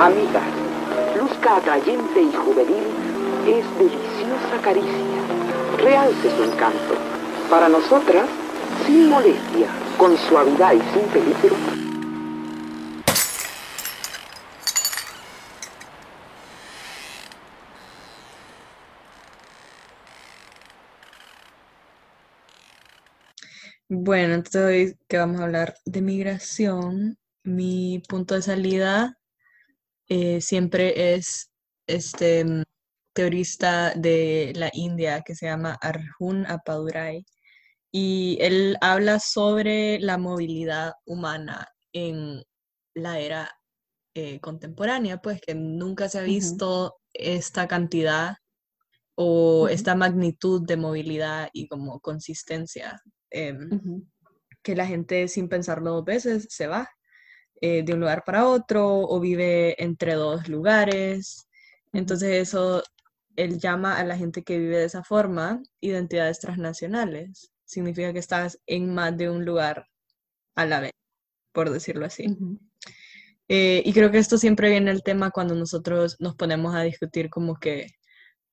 Amiga, luzca atrayente y juvenil es deliciosa caricia. Realce su encanto. Para nosotras, sin molestia, con suavidad y sin peligro, Bueno, entonces hoy que vamos a hablar de migración, mi punto de salida eh, siempre es este mm, teorista de la India que se llama Arjun Appadurai y él habla sobre la movilidad humana en la era eh, contemporánea, pues que nunca se ha visto esta cantidad o esta magnitud de movilidad y como consistencia Em, que la gente sin pensarlo dos veces se va eh, de un lugar para otro o vive entre dos lugares. Entonces eso, él llama a la gente que vive de esa forma identidades transnacionales. Significa que estás en más de un lugar a la vez, por decirlo así. Eh, y creo que esto siempre viene el tema cuando nosotros nos ponemos a discutir como que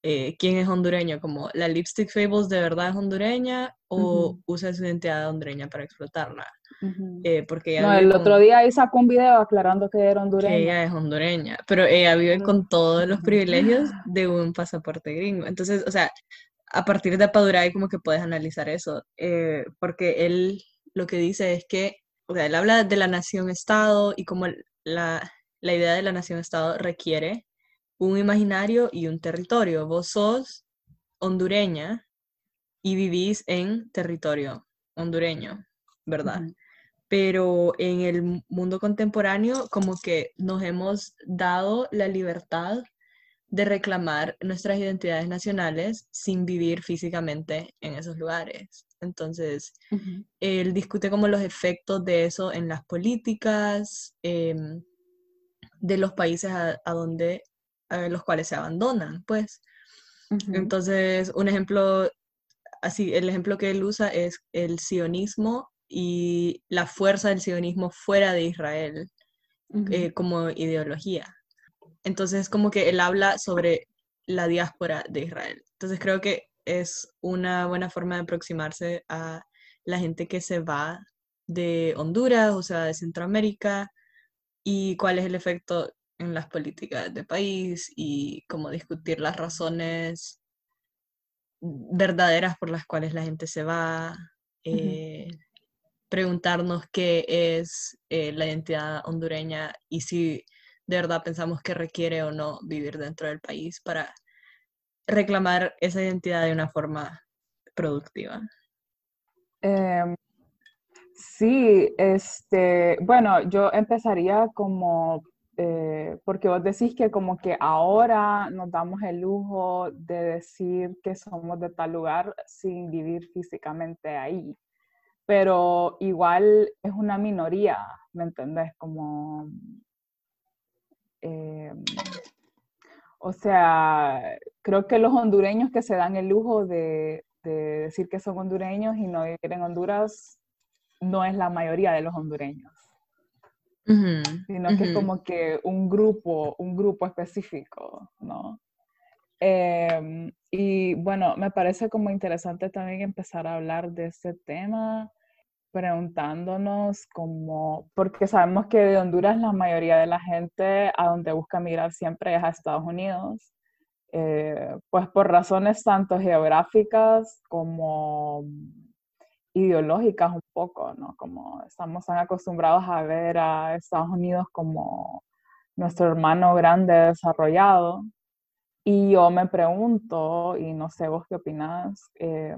eh, quién es hondureño, como la Lipstick Fables de verdad es hondureña o usa su identidad hondureña para explotarla. Eh, porque no, el otro día ahí sacó un video aclarando que era hondureña. Que ella es hondureña, pero ella vive con todos los privilegios de un pasaporte gringo. Entonces, o sea, a partir de Paduray como que puedes analizar eso, eh, porque él lo que dice es que, o sea, él habla de la nación-estado y como la, la idea de la nación-estado requiere un imaginario y un territorio. Vos sos hondureña y vivís en territorio hondureño, ¿verdad? Pero en el mundo contemporáneo como que nos hemos dado la libertad de reclamar nuestras identidades nacionales sin vivir físicamente en esos lugares. Entonces, él discute como los efectos de eso en las políticas em, de los países a, a donde los cuales se abandonan, pues. Entonces, un ejemplo, así, el ejemplo que él usa es el sionismo y la fuerza del sionismo fuera de Israel eh, como ideología. Entonces, como que él habla sobre la diáspora de Israel. Entonces, creo que es una buena forma de aproximarse a la gente que se va de Honduras, o sea, de Centroamérica, y cuál es el efecto en las políticas de país y como discutir las razones verdaderas por las cuales la gente se va, eh, preguntarnos qué es eh, la identidad hondureña y si de verdad pensamos que requiere o no vivir dentro del país para reclamar esa identidad de una forma productiva. Em, sí, este, bueno, yo empezaría como eh, porque vos decís que como que ahora nos damos el lujo de decir que somos de tal lugar sin vivir físicamente ahí, pero igual es una minoría, ¿me entendés? Como, eh, o sea, creo que los hondureños que se dan el lujo de, de decir que son hondureños y no vivir en Honduras, no es la mayoría de los hondureños sino que es como que un grupo, un grupo específico, ¿no? Em, y bueno, me parece como interesante también empezar a hablar de este tema, preguntándonos como, porque sabemos que de Honduras la mayoría de la gente a donde busca migrar siempre es a Estados Unidos, eh, pues por razones tanto geográficas como ideológicas un poco, ¿no? Como estamos tan acostumbrados a ver a Estados Unidos como nuestro hermano grande desarrollado. Y yo me pregunto, y no sé vos qué opinás, eh,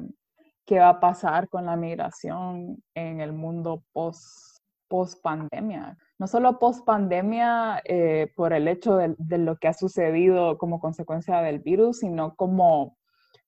qué va a pasar con la migración en el mundo post, post pandemia. No solo post pandemia eh, por el hecho de, de, lo que ha sucedido como consecuencia del virus, sino como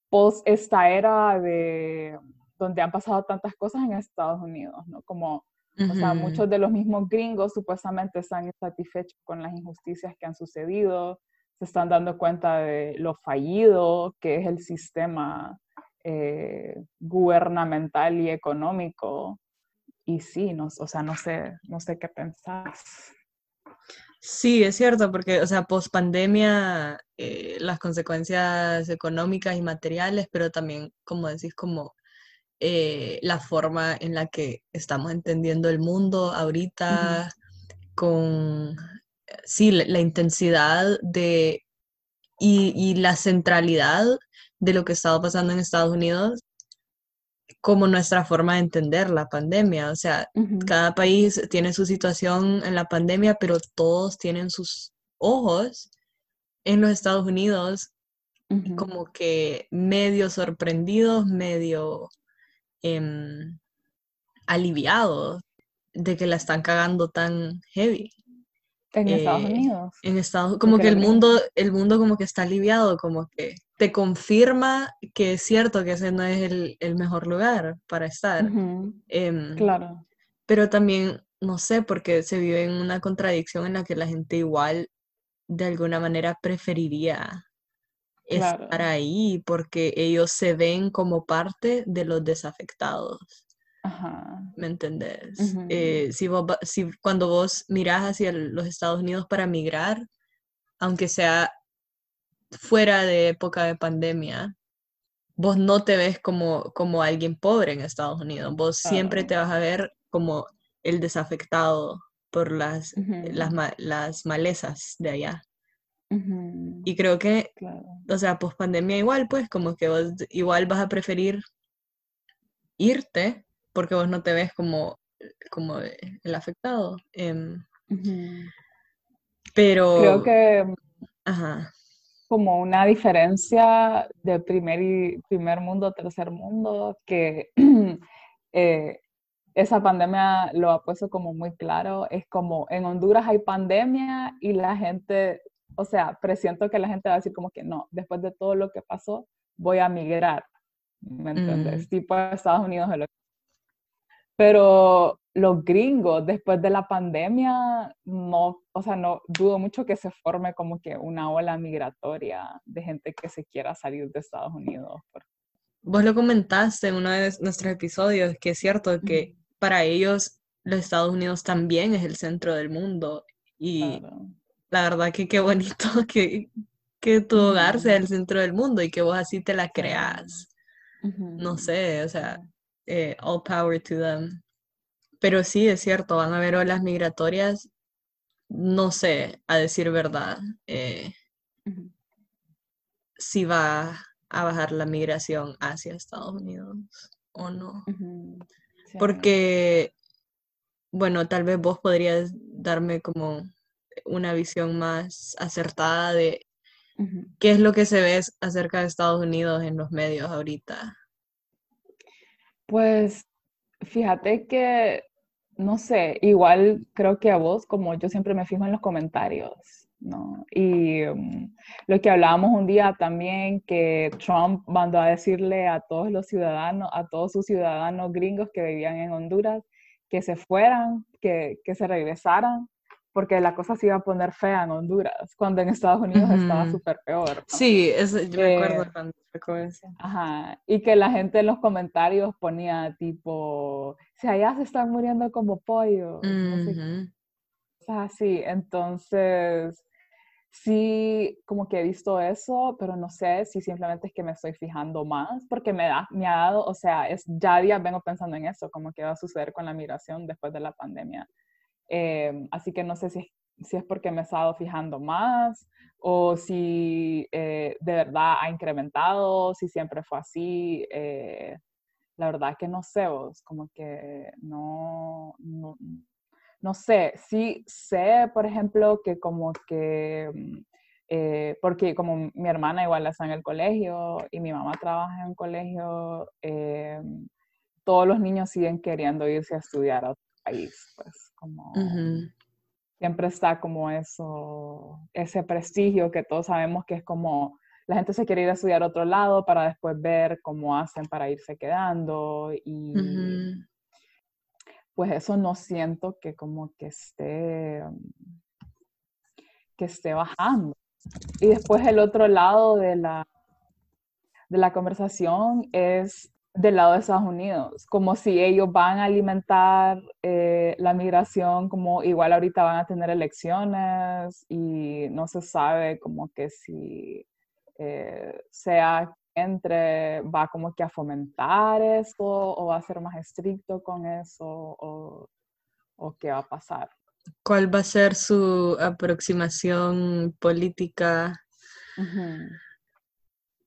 post esta era de donde han pasado tantas cosas en Estados Unidos, ¿no? Como, o sea, muchos de los mismos gringos supuestamente están insatisfechos con las injusticias que han sucedido, se están dando cuenta de lo fallido que es el sistema eh, gubernamental y económico. Y sí, no, o sea, no sé, no sé qué pensar. Sí, es cierto, porque, o sea, post pandemia, eh, las consecuencias económicas y materiales, pero también, como decís, como eh, la forma en la que estamos entendiendo el mundo ahorita, con, sí, la, intensidad de, y, y la centralidad de lo que estaba pasando en Estados Unidos como nuestra forma de entender la pandemia. O sea, cada país tiene su situación en la pandemia, pero todos tienen sus ojos en los Estados Unidos como que medio sorprendidos, medio em, aliviados de que la están cagando tan heavy. En Estados eh, Unidos. En Estados como que el mundo, el mundo como que está aliviado, como que te confirma que es cierto que ese no es el, mejor lugar para estar. Em, claro. Pero también, no sé, porque se vive en una contradicción en la que la gente igual de alguna manera preferiría estar ahí porque ellos se ven como parte de los desafectados. ¿Me entendés? Eh, si, si cuando vos mirás hacia los Estados Unidos para migrar, aunque sea fuera de época de pandemia, vos no te ves como, como alguien pobre en Estados Unidos. Vos siempre te vas a ver como el desafectado por las, las, las, malezas de allá. Y creo que, o sea, post pandemia igual, pues, como que vos igual vas a preferir irte porque vos no te ves como, como el afectado. Em, pero... Creo que... Como una diferencia de primer, y, primer mundo, tercer mundo, que eh, esa pandemia lo ha puesto como muy claro. Es como en Honduras hay pandemia y la gente, o sea, presiento que la gente va a decir como que no, después de todo lo que pasó, voy a migrar. ¿Me entiendes? Mm. Tipo Estados Unidos es lo pero los gringos, después de la pandemia, no, o sea, no dudo mucho que se forme como que una ola migratoria de gente que se quiera salir de Estados Unidos. Vos lo comentaste en uno de nuestros episodios, que es cierto que para ellos los Estados Unidos también es el centro del mundo. Y la verdad que qué bonito que, que tu hogar sea el centro del mundo y que vos así te la creas. No sé, o sea, eh, all power to them. Pero sí, es cierto, van a haber olas migratorias, no sé, a decir verdad, eh, si va a bajar la migración hacia Estados Unidos o no. Porque, bueno, tal vez vos podrías darme como una visión más acertada de qué es lo que se ve acerca de Estados Unidos en los medios ahorita. Pues fíjate que, no sé, igual creo que a vos, como yo siempre me fijo en los comentarios, ¿no? Y mm, lo que hablábamos un día también, que Trump mandó a decirle a todos los ciudadanos, a todos sus ciudadanos gringos que vivían en Honduras, que se fueran, que, que se regresaran, porque la cosa se iba a poner fea en Honduras, cuando en Estados Unidos estaba súper peor. Sí, eso, yo me acuerdo cuando eso. Ajá, y que la gente en los comentarios ponía tipo, si allá se están muriendo como pollo, así, entonces sí, como que he visto eso, pero no sé si simplemente es que me estoy fijando más, porque me, da, me ha dado, o sea, es, ya días vengo pensando en eso, como que va a suceder con la migración después de la pandemia Em, así que no sé si, si, es porque me he estado fijando más o si eh, de verdad ha incrementado, si siempre fue así. Eh, la verdad que no sé vos, como que no, no, no, sé. Sí sé, por ejemplo, que como que, mm, eh, porque como mi hermana igual está en el colegio y mi mamá trabaja en un colegio, em, todos los niños siguen queriendo irse a estudiar a país, pues como siempre está como eso, ese prestigio que todos sabemos que es como la gente se quiere ir a estudiar a otro lado para después ver cómo hacen para irse quedando y pues eso no siento que como que esté que esté bajando. Y después el otro lado de la de la conversación es del lado de Estados Unidos, como si ellos van a alimentar eh, la migración, como igual ahorita van a tener elecciones y no se sabe como que si eh, sea entre, va como que a fomentar esto o va a ser más estricto con eso o, o qué va a pasar. ¿Cuál va a ser su aproximación política?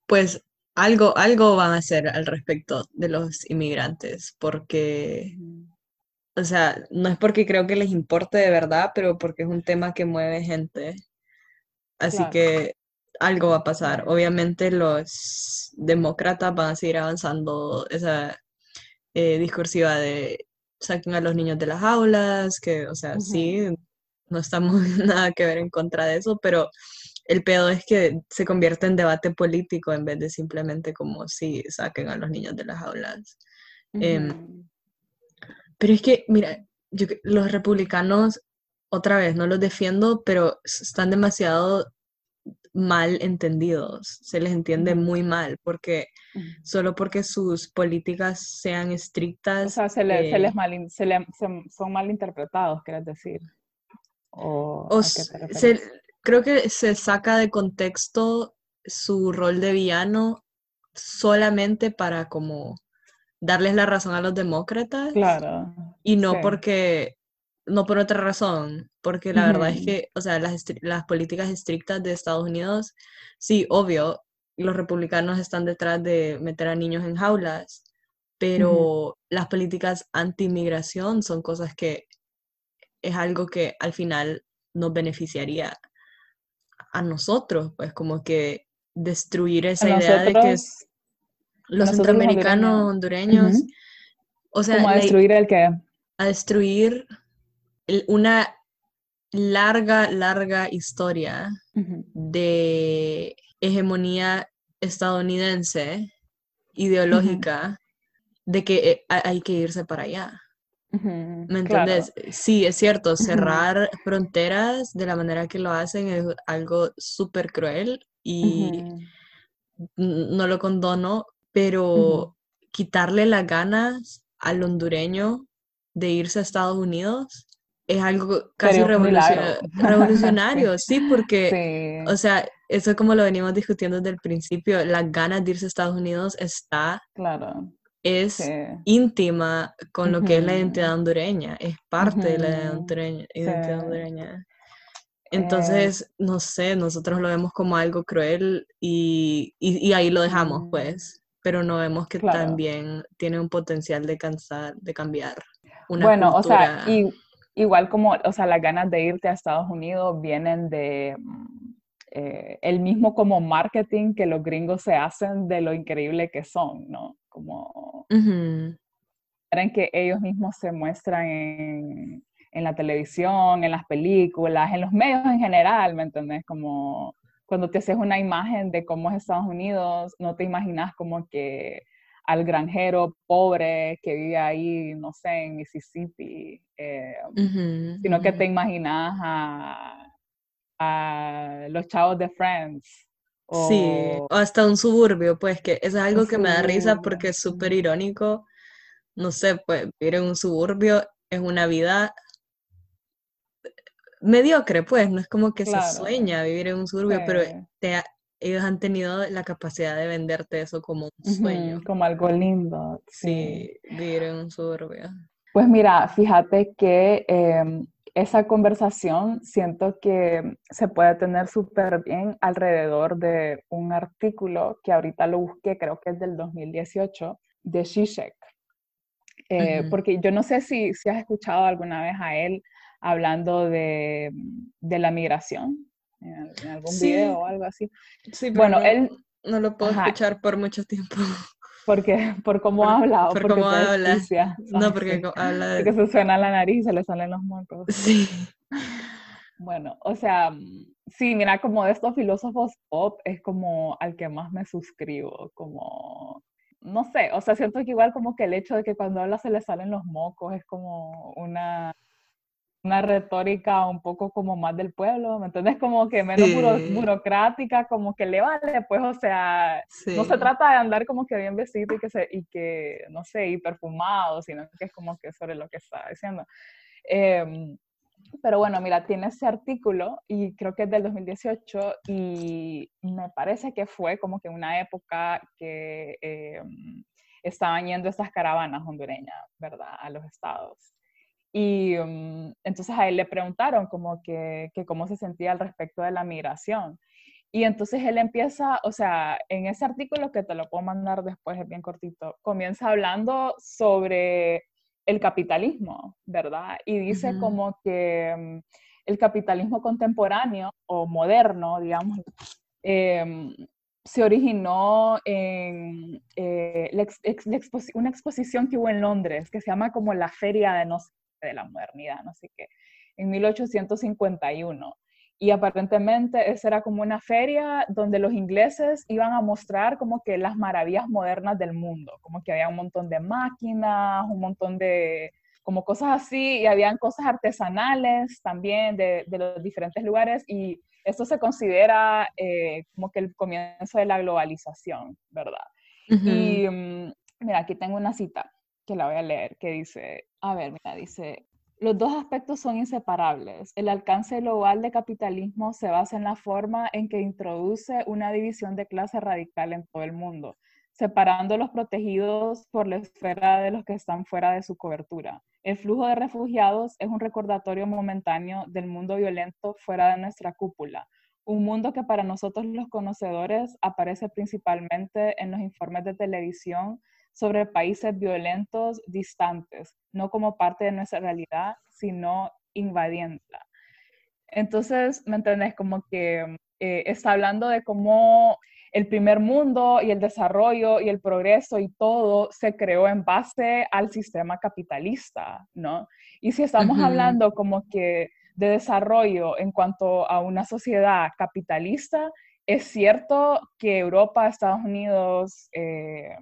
Pues algo, algo van a hacer al respecto de los inmigrantes, porque, o sea, no es porque creo que les importe de verdad, pero porque es un tema que mueve gente. Así que algo va a pasar. Obviamente los demócratas van a seguir avanzando esa eh, discursiva de saquen a los niños de las aulas, que, o sea, sí, no estamos nada que ver en contra de eso, pero el pedo es que se convierte en debate político en vez de simplemente como si saquen a los niños de las aulas. Em, pero es que, mira, los republicanos, otra vez, no los defiendo, pero están demasiado mal entendidos, se les entiende muy mal, porque solo porque sus políticas sean estrictas... O sea, se, les eh mal, son mal interpretados, quieres decir. O, creo que se saca de contexto su rol de villano solamente para como darles la razón a los demócratas. Claro. Y no porque, no por otra razón, porque la verdad es que, o sea, las, las políticas estrictas de Estados Unidos, sí, obvio, los republicanos están detrás de meter a niños en jaulas, pero las políticas anti-inmigración son cosas que es algo que al final nos beneficiaría a nosotros, pues como que destruir esa idea de que los centroamericanos hondureños, o sea, a destruir el que a destruir una larga, larga historia de hegemonía estadounidense, ideológica, de que eh, hay que irse para allá. ¿Me entiendes? Sí, es cierto, cerrar fronteras de la manera que lo hacen es algo súper cruel y no lo condono, pero quitarle las ganas al hondureño de irse a Estados Unidos es algo casi revolucionario, sí, porque, o sea, eso como lo venimos discutiendo desde el principio, las ganas de irse a Estados Unidos está claro es íntima con lo que es la identidad hondureña, es parte de la identidad hondureña. Entonces, no sé, nosotros lo vemos como algo cruel y, ahí lo dejamos, pues, pero no vemos que también tiene un potencial de, cansar, de cambiar. Una bueno, o sea, igual como, o sea, las ganas de irte a Estados Unidos vienen de mm, eh, el mismo como marketing que los gringos se hacen de lo increíble que son, ¿no? Como en que ellos mismos se muestran en, en, la televisión, en las películas, en los medios en general, ¿me entendés? Como cuando te haces una imagen de cómo es Estados Unidos, no te imaginas como que al granjero pobre que vive ahí, no sé, en Mississippi, eh, sino que te imaginas a, a los chavos de Friends Sí, o hasta un suburbio, pues que eso es algo que me da risa porque es súper irónico. No sé, pues vivir en un suburbio es una vida mediocre, pues, no es como que se sueña vivir en un suburbio, pero ellos han tenido la capacidad de venderte eso como un sueño. como algo lindo. Sí. vivir en un suburbio. Pues mira, fíjate que em, esa conversación siento que se puede tener súper bien alrededor de un artículo que ahorita lo busqué, creo que es del 2018, de Zizek. Eh, porque yo no sé si, si has escuchado alguna vez a él hablando de, de la migración en, algún video o algo así. Sí, bueno, él... No lo puedo escuchar por mucho tiempo. Porque, por cómo habla. Por cómo habla. No, porque habla de... Porque se suena la nariz y se le salen los mocos. Sí. Bueno, o sea, sí, mira, como de estos filósofos pop es como al que más me suscribo, como, no sé, o sea, siento que igual como que el hecho de que cuando habla se le salen los mocos es como una, una retórica un poco como más del pueblo, ¿me entiendes? Como que menos burocrática, como que le vale, pues, o sea, no se trata de andar como que bien vestido y que, se, y que no sé, y perfumado, sino que es como que sobre lo que está diciendo. Em, pero bueno, mira, tiene ese artículo y creo que es del 2018 y me parece que fue como que una época que em, estaban yendo estas caravanas hondureñas, ¿verdad? A los estados. Y mm, entonces a él le preguntaron como que, que, cómo se sentía al respecto de la migración. Y entonces él empieza, o sea, en ese artículo que te lo puedo mandar después, es bien cortito, comienza hablando sobre el capitalismo, ¿verdad? Y dice como que mm, el capitalismo contemporáneo o moderno, digamos, em, se originó en eh, una exposición que hubo en Londres, que se llama como la Feria de no de la modernidad, no sé qué, en 1851. Y aparentemente esa era como una feria donde los ingleses iban a mostrar como que las maravillas modernas del mundo, como que había un montón de máquinas, un montón de como cosas así, y habían cosas artesanales también de, de los diferentes lugares, y esto se considera eh, como que el comienzo de la globalización, ¿verdad? Y mm, mira, aquí tengo una cita que la voy a leer, que dice, a ver, mira, dice, los dos aspectos son inseparables. El alcance global de capitalismo se basa en la forma en que introduce una división de clase radical en todo el mundo, separando los protegidos por la esfera de los que están fuera de su cobertura. El flujo de refugiados es un recordatorio momentáneo del mundo violento fuera de nuestra cúpula, un mundo que para nosotros los conocedores aparece principalmente en los informes de televisión sobre países violentos distantes, no como parte de nuestra realidad, sino invadiéndola. Entonces, ¿me entendés? Como que eh, está hablando de cómo el primer mundo y el desarrollo y el progreso y todo se creó en base al sistema capitalista, ¿no? Y si estamos hablando como que de desarrollo en cuanto a una sociedad capitalista, es cierto que Europa, Estados Unidos, eh,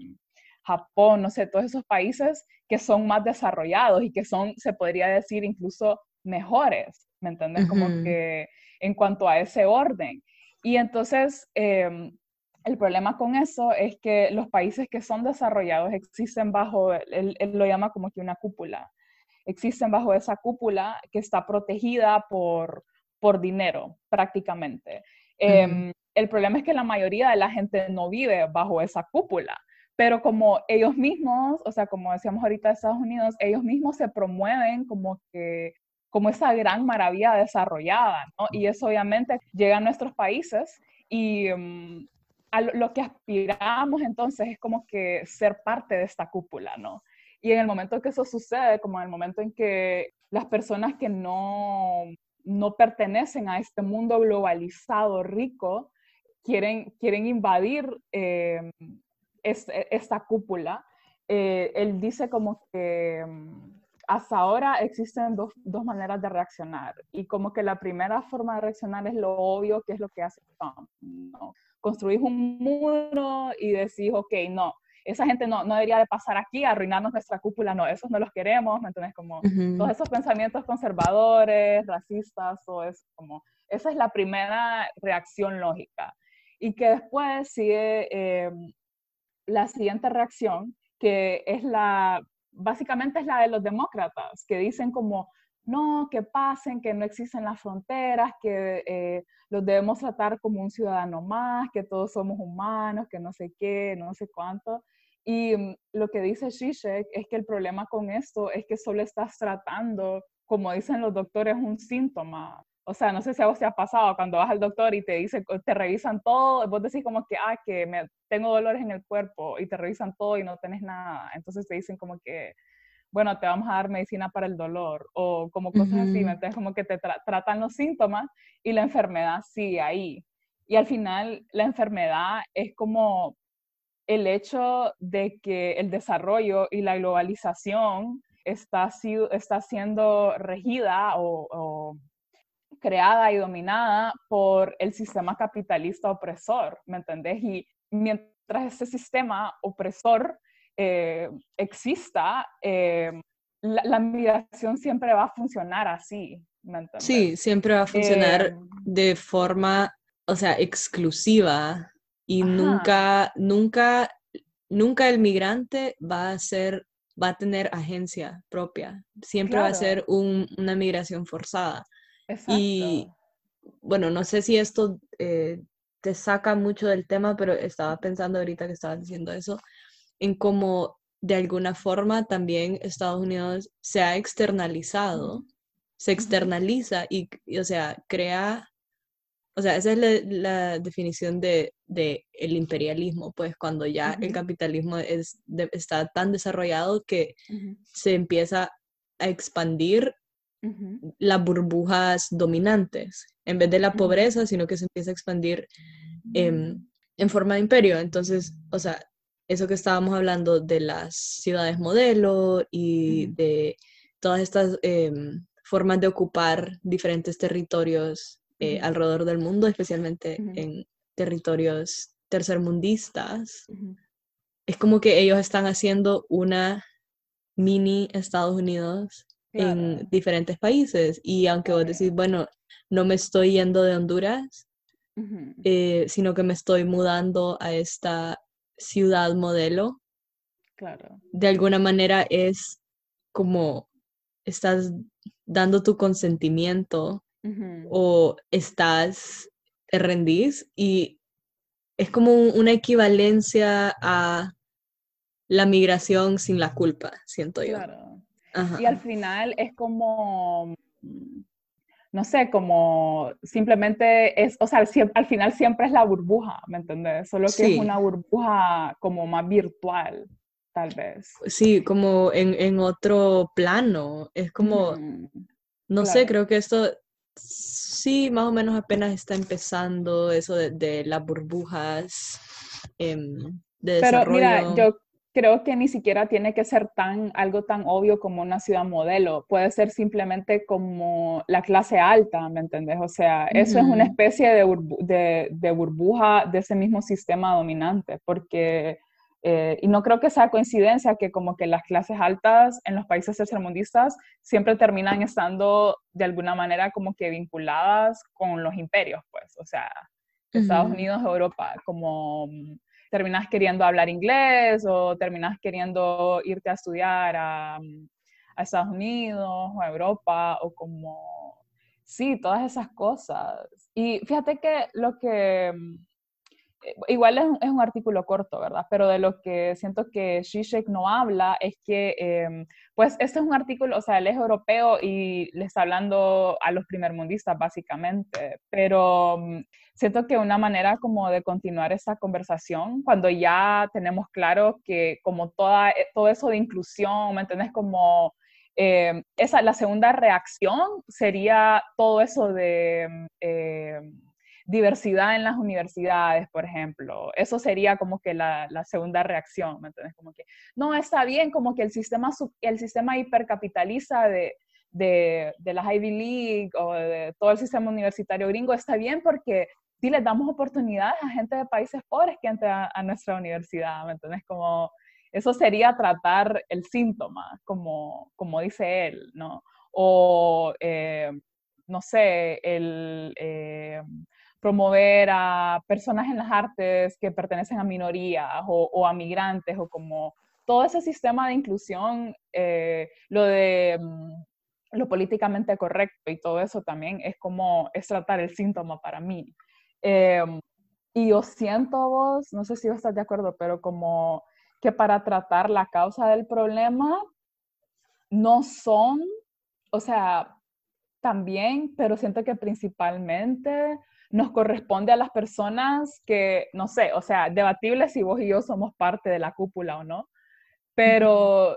Japón, no sé, todos esos países que son más desarrollados y que son, se podría decir, incluso mejores, ¿me entiendes? Como que en cuanto a ese orden. Y entonces, em, el problema con eso es que los países que son desarrollados existen bajo, él, lo llama como que una cúpula, existen bajo esa cúpula que está protegida por, por dinero prácticamente. Em, el problema es que la mayoría de la gente no vive bajo esa cúpula pero como ellos mismos, o sea, como decíamos ahorita de Estados Unidos, ellos mismos se promueven como que como esa gran maravilla desarrollada, ¿no? Y eso obviamente llega a nuestros países y mm, a lo, que aspiramos entonces es como que ser parte de esta cúpula, ¿no? Y en el momento que eso sucede, como en el momento en que las personas que no, no pertenecen a este mundo globalizado rico, quieren, quieren invadir eh, e, esta cúpula, eh, él dice como que mm, hasta ahora existen dos, dos, maneras de reaccionar y como que la primera forma de reaccionar es lo obvio, que es lo que hace Trump. ¿no? Construís un muro y decís, ok, no, esa gente no, no debería de pasar aquí, arruinarnos nuestra cúpula, no, esos no los queremos, ¿me entiendes? Como todos esos pensamientos conservadores, racistas, todo eso, como, esa es la primera reacción lógica. Y que después sigue eh, la siguiente reacción, que es la, básicamente es la de los demócratas, que dicen como, no, que pasen, que no existen las fronteras, que eh, los debemos tratar como un ciudadano más, que todos somos humanos, que no sé qué, no sé cuánto. Y mm, lo que dice Zizek es que el problema con esto es que solo estás tratando, como dicen los doctores, un síntoma. O sea, no sé si a vos te ha pasado cuando vas al doctor y te dice, te revisan todo, vos decís como que, ah, que me, tengo dolores en el cuerpo y te revisan todo y no tenés nada. Entonces te dicen como que, bueno, te vamos a dar medicina para el dolor o como cosas así, entonces como que te tratan los síntomas y la enfermedad sigue ahí. Y al final la enfermedad es como el hecho de que el desarrollo y la globalización está, está siendo regida o creada y dominada por el sistema capitalista opresor, ¿me entendés? Y mientras ese sistema opresor eh, exista, eh, la, migración siempre va a funcionar así. sí, siempre va a funcionar em, de forma, o sea, exclusiva y nunca, nunca, nunca el migrante va a ser, va a tener agencia propia. Siempre va a ser una migración forzada. Exacto. Y bueno, no sé si esto eh, te saca mucho del tema, pero estaba pensando ahorita que estabas diciendo eso, en cómo de alguna forma también Estados Unidos se ha externalizado, se externaliza y, o sea, crea, o sea, esa es la, definición de, el imperialismo, pues cuando ya el capitalismo es está tan desarrollado que se empieza a expandir las burbujas dominantes, en vez de la pobreza, sino que se empieza a expandir en, en forma de imperio. Entonces, o sea, eso que estábamos hablando de las ciudades modelo y de todas estas em, formas de ocupar diferentes territorios eh, alrededor del mundo, especialmente en territorios tercermundistas. Es como que ellos están haciendo una mini Estados Unidos en diferentes países. Y aunque vos decís, bueno, no me estoy yendo de Honduras, eh, sino que me estoy mudando a esta ciudad modelo. Claro. De alguna manera es como estás dando tu consentimiento o estás, te rendís y es como una equivalencia a la migración sin la culpa, siento yo. Claro. Y al final es como, no sé, como simplemente es, o sea, al, final siempre es la burbuja, ¿me entiendes? Solo que es una burbuja como más virtual, tal vez. Sí, como en, otro plano, es como, no sé, creo que esto sí, más o menos apenas está empezando eso de, las burbujas. Em, de Pero mira, yo creo que ni siquiera tiene que ser tan, algo tan obvio como una ciudad modelo. Puede ser simplemente como la clase alta, ¿me entendés? O sea, eso es una especie de, de, burbuja de ese mismo sistema dominante, porque, eh, y no creo que sea coincidencia que como que las clases altas en los países tercermundistas siempre terminan estando de alguna manera como que vinculadas con los imperios, pues, o sea, Estados Unidos, Europa, como terminas queriendo hablar inglés o terminas queriendo irte a estudiar a, a Estados Unidos o a Europa o como, sí, todas esas cosas. Y fíjate que lo que igual es, un artículo corto, ¿verdad? Pero de lo que siento que Zizek no habla es que, em, pues, este es un artículo, o sea, él es europeo y le está hablando a los primermundistas, básicamente, pero mm, siento que una manera como de continuar esta conversación, cuando ya tenemos claro que como toda, eh, todo eso de inclusión, ¿me entiendes? Como... Em, esa, la segunda reacción sería todo eso de em, diversidad en las universidades, por ejemplo. Eso sería como que la, segunda reacción, ¿me entiendes? Como que, no, está bien, como que el sistema, el sistema hipercapitaliza de, de, de las Ivy League o de todo el sistema universitario gringo, está bien porque sí les damos oportunidades a gente de países pobres que entra a, nuestra universidad, ¿me entiendes? Como, eso sería tratar el síntoma, como, como dice él, ¿no? O, eh, no sé, el, eh, promover a personas en las artes que pertenecen a minorías o, a migrantes o como todo ese sistema de inclusión, eh, lo de mm, lo políticamente correcto y todo eso también es como es tratar el síntoma para mí. Em, y yo siento vos, no sé si vos estás de acuerdo, pero como que para tratar la causa del problema no son, o sea, también, pero siento que principalmente nos corresponde a las personas que, no sé, o sea, debatible si vos y yo somos parte de la cúpula o no, pero,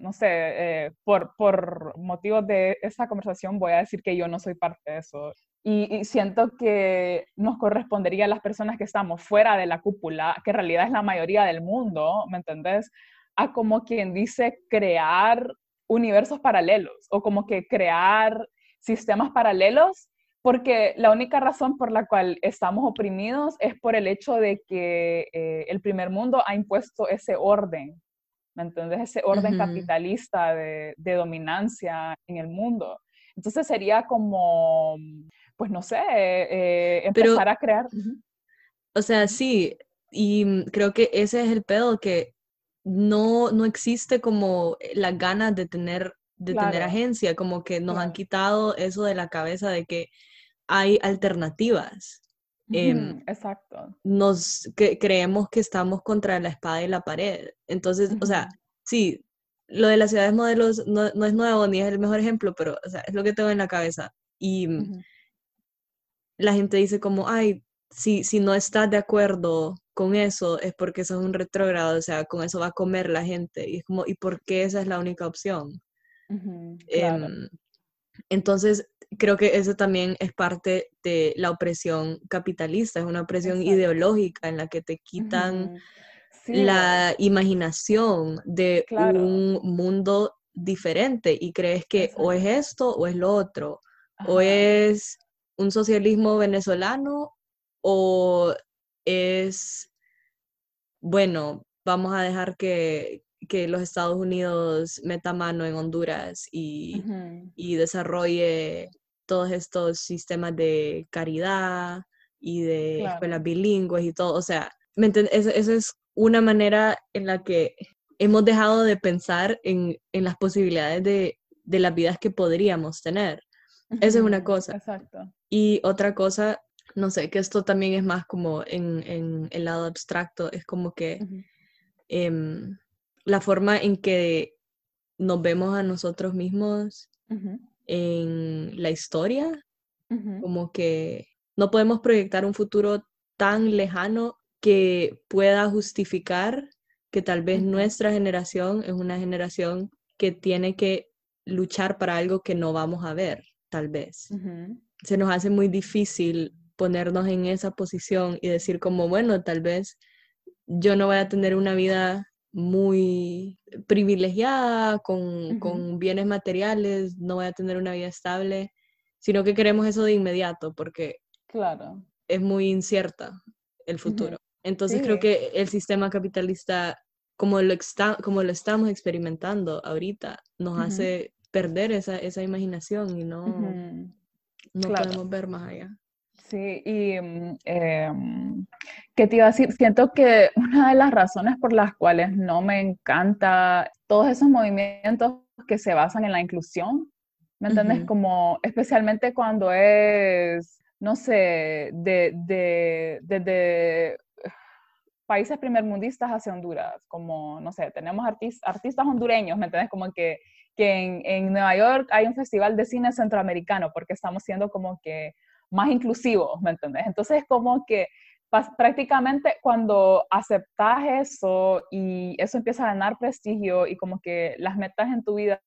no sé, eh, por, por motivos de esta conversación voy a decir que yo no soy parte de eso. Y, siento que nos correspondería a las personas que estamos fuera de la cúpula, que en realidad es la mayoría del mundo, ¿me entendés? A como quien dice crear universos paralelos o como que crear sistemas paralelos porque la única razón por la cual estamos oprimidos es por el hecho de que eh, el primer mundo ha impuesto ese orden ¿me entiendes? Ese orden capitalista de, de dominancia en el mundo. Entonces sería como, pues no sé, eh, Pero- empezar a crear. O sea, sí, y mm, creo que ese es el pedo, que no, no existe como las ganas de tener, de tener agencia, como que nos han quitado eso de la cabeza de que hay alternativas. Em, Exacto. nos que creemos que estamos contra la espada y la pared. Entonces, o sea, sí, lo de las ciudades modelos no, no es nuevo ni es el mejor ejemplo, pero o sea, es lo que tengo en la cabeza. Y mm, la gente dice como, ay, si, si no estás de acuerdo con eso, es porque sos un retrógrado, o sea, con eso va a comer la gente. Y es como, ¿y por qué esa es la única opción? Claro. Em, entonces, creo que eso también es parte de la opresión capitalista, es una opresión Exacto. ideológica en la que te quitan. Sí, la imaginación de Claro. un mundo diferente y crees que o es esto o es lo otro, o es un socialismo venezolano o es, bueno, vamos a dejar que, que los Estados Unidos meta mano en Honduras y, Ujú. y desarrolle todos estos sistemas de caridad y de escuelas Claro. bilingües y todo. O sea, ¿me? Esa, es una manera en la que hemos dejado de pensar en, en las posibilidades de, de las vidas que podríamos tener. Esa es una cosa. Exacto. Y otra cosa, no sé, que esto también es más como en, en el lado abstracto, es como que la forma en que nos vemos a nosotros mismos en la historia, como que no podemos proyectar un futuro tan lejano que pueda justificar que tal vez nuestra generación es una generación que tiene que luchar para algo que no vamos a ver, tal vez. Se nos hace muy difícil ponernos en esa posición y decir como, bueno, tal vez yo no voy a tener una vida muy privilegiada, con, con bienes materiales, no voy a tener una vida estable, sino que queremos eso de inmediato porque Claro. es muy incierta el futuro. Entonces creo que el sistema capitalista, como lo, está, como lo estamos experimentando ahorita, nos hace perder esa, esa imaginación y no, no Claro. podemos ver más allá. Sí, y mm, em, ¿qué te iba a decir? Siento que una de las razones por las cuales no me encanta todos esos movimientos que se basan en la inclusión, ¿me entiendes? Como especialmente cuando es, no sé, de, de, desde países primermundistas hacia Honduras, como, no sé, tenemos artis- artistas hondureños, ¿me entiendes? Como que, que en, en Nueva York hay un festival de cine centroamericano porque estamos siendo como que más inclusivos, ¿me entendés? Entonces, como que prácticamente cuando aceptas eso y eso empieza a ganar prestigio y como que las metas en tu vida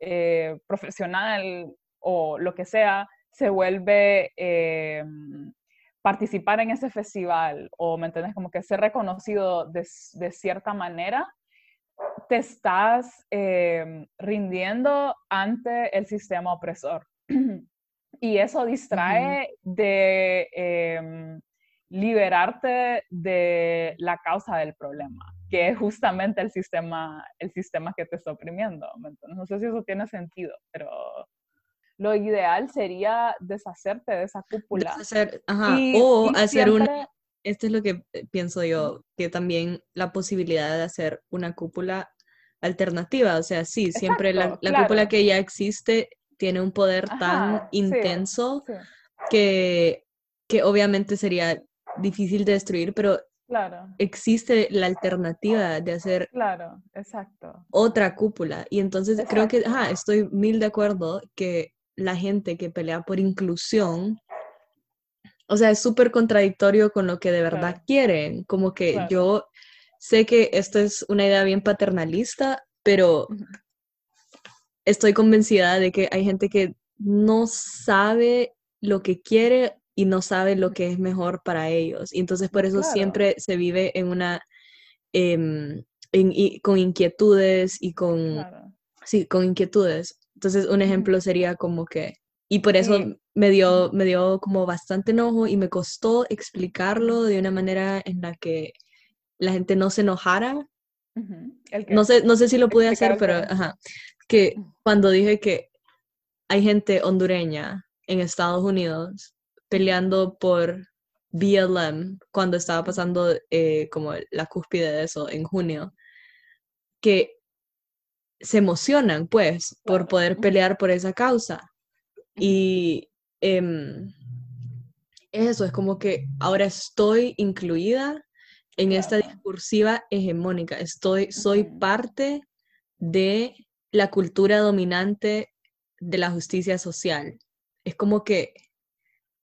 eh, profesional o lo que sea se vuelve eh, participar en ese festival o, ¿me entiendes? Como que ser reconocido de, de cierta manera, te estás eh, rindiendo ante el sistema opresor. y eso distrae de em, liberarte de la causa del problema, que es justamente el sistema, el sistema que te está oprimiendo. No sé si eso tiene sentido, pero lo ideal sería deshacerte de esa cúpula. Deshacer- ajá, Y, o y hacer una, siempre- esto es lo que eh, pienso yo, que también la posibilidad de hacer una cúpula alternativa, o sea, sí, siempre la, Exacto, la cúpula claro. que ya existe tiene un poder tan Ajá, intenso sí, que, que obviamente sería difícil de destruir, pero claro, existe la alternativa de hacer claro, exacto. otra cúpula. Y entonces creo que, ajá, estoy mil de acuerdo que la gente que pelea por inclusión, o sea, es súper contradictorio con lo que de verdad Claro. quieren. Como que Claro. yo sé que esto es una idea bien paternalista, pero. Estoy convencida de que hay gente que no sabe lo que quiere y no sabe lo que es mejor para ellos. Y entonces por eso Claro. siempre se vive en una, em, en- y- con inquietudes y con, Claro. sí, con inquietudes. Entonces un ejemplo sería como que, y por eso Sí. me dio, me dio como bastante enojo y me costó explicarlo de una manera en la que la gente no se enojara No sé, no sé si lo pude hacer, pero ajá, que cuando dije que hay gente hondureña en Estados Unidos peleando por BLM cuando estaba pasando eh, como la cúspide de eso en junio, que se emocionan pues por poder pelear por esa causa. Y em, eso es como que ahora estoy incluida en esta discursiva hegemónica, estoy, soy parte de la cultura dominante de la justicia social. Es como que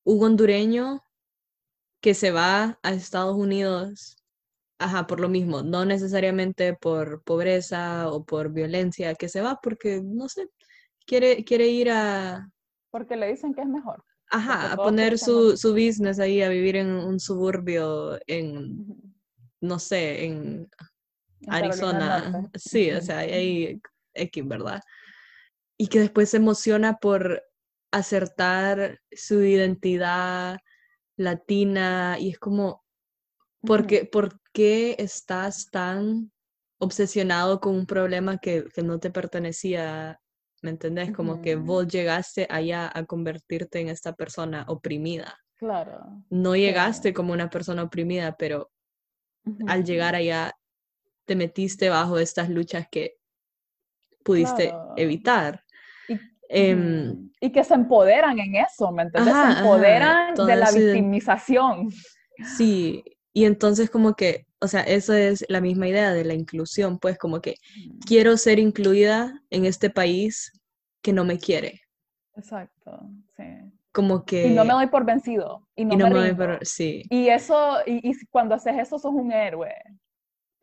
un hondureño que se va a Estados Unidos, ajá, por lo mismo, no necesariamente por pobreza o por violencia, que se va porque, no sé, quiere, quiere ir a, Porque le dicen que es mejor. ajá, a poner su, su business ahí, a vivir en un suburbio en, Ujú. no sé, en En Arizona, sí, o sea, ahí X, ¿verdad? Y que después se emociona por acertar su identidad latina y es como, ¿por qué, por qué estás tan obsesionado con un problema que, que no te pertenecía? ¿Me entendés? Como que vos llegaste allá a convertirte en esta persona oprimida. Claro. No llegaste como una persona oprimida, pero al llegar allá te metiste bajo estas luchas que pudiste Claro. evitar. Y, ujú. y que se empoderan en eso, ¿me entiendes? Ajá, se empoderan de la victimización. Sí, y entonces como que, o sea, eso es la misma idea de la inclusión, pues como que quiero ser incluida en este país que no me quiere, Exacto, sí. como Y no me que, doy por vencido, y no y no me me doy por, sí, Y eso, y, y cuando haces eso, sos un héroe.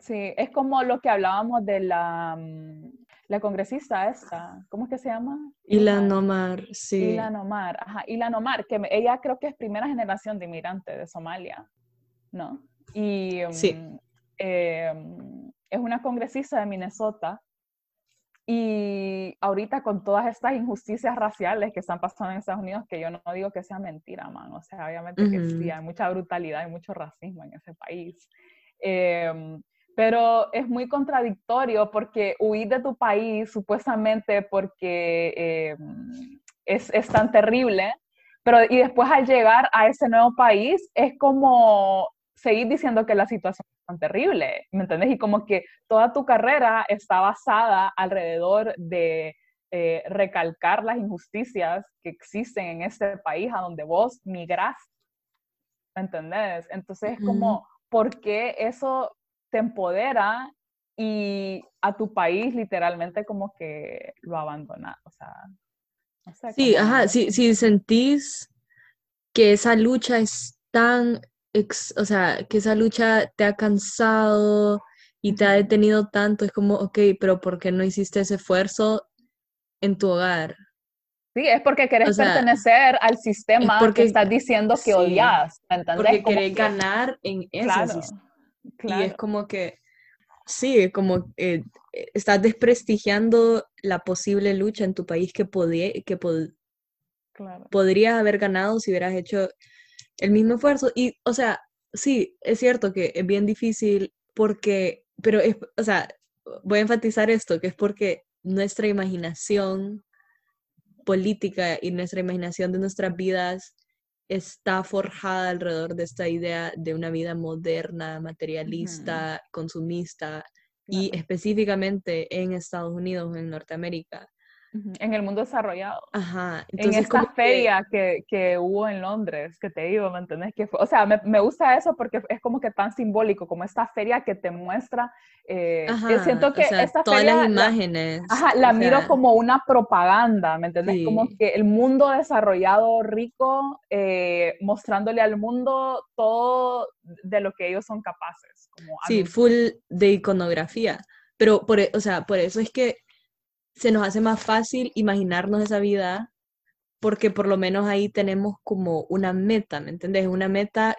Sí, es como lo que hablábamos de la, mm, la congresista esta, ¿cómo es que se llama? Ilan. Omar, sí, Ilan Omar, ajá, Ilan Omar, que ella creo que es primera generación de inmigrante de Somalia, ¿no? Y Sí. eh, es una congresista de Minnesota. Y ahorita con todas estas injusticias raciales que están pasando en Estados Unidos, que yo no digo que sea mentira, man, o sea, obviamente que sí, hay mucha brutalidad y mucho racismo en ese país. Em, pero es muy contradictorio porque huir de tu país supuestamente porque em, es, es tan terrible, pero y después al llegar a ese nuevo país es como seguir diciendo que la situación es tan terrible, ¿me entiendes? Y como que toda tu carrera está basada alrededor de eh, recalcar las injusticias que existen en este país a donde vos migrás, ¿me entendés? Entonces es como, ¿por qué eso te empodera y a tu país literalmente como que lo abandona? O sea. Sí, como- ajá, si, si sentís que esa lucha es tan, ex- o sea, que esa lucha te ha cansado y te ha detenido tanto, es como, ok, pero ¿por qué no hiciste ese esfuerzo en tu hogar? Sí, es porque querés O sea, pertenecer al sistema porque- que estás diciendo que sí, odias, ¿me entendés? Porque querés que- ganar en ese Claro, sistema. Y es como que, sí, como eh, eh, estás desprestigiando la posible lucha en tu país que, podía, que pod- claro. podrías haber ganado si hubieras hecho el mismo esfuerzo. Y, o sea, sí, es cierto que es bien difícil porque, pero es, o sea, voy a enfatizar esto, que es porque nuestra imaginación política y nuestra imaginación de nuestras vidas está forjada alrededor de esta idea de una vida moderna, materialista, consumista, y específicamente en Estados Unidos, en Norteamérica. En el mundo desarrollado. Ajá, En entonces esta como que- feria que, que hubo en Londres, que te digo, ¿me entendés? Que fue- o sea, me, me gusta eso porque es como que tan simbólico, como esta feria que te muestra. eh, Ajá, siento que o sea, esta todas feria. las la- imágenes. Ajá, la miro sea, como una propaganda, ¿me entiendes? Como Sí. que el mundo desarrollado, rico, eh, mostrándole al mundo todo de lo que ellos son capaces. Como Sí, full de iconografía. Pero, por, e- o sea, por eso es que se nos hace más fácil imaginarnos esa vida, porque por lo menos ahí tenemos como una meta, ¿me entendés? Una meta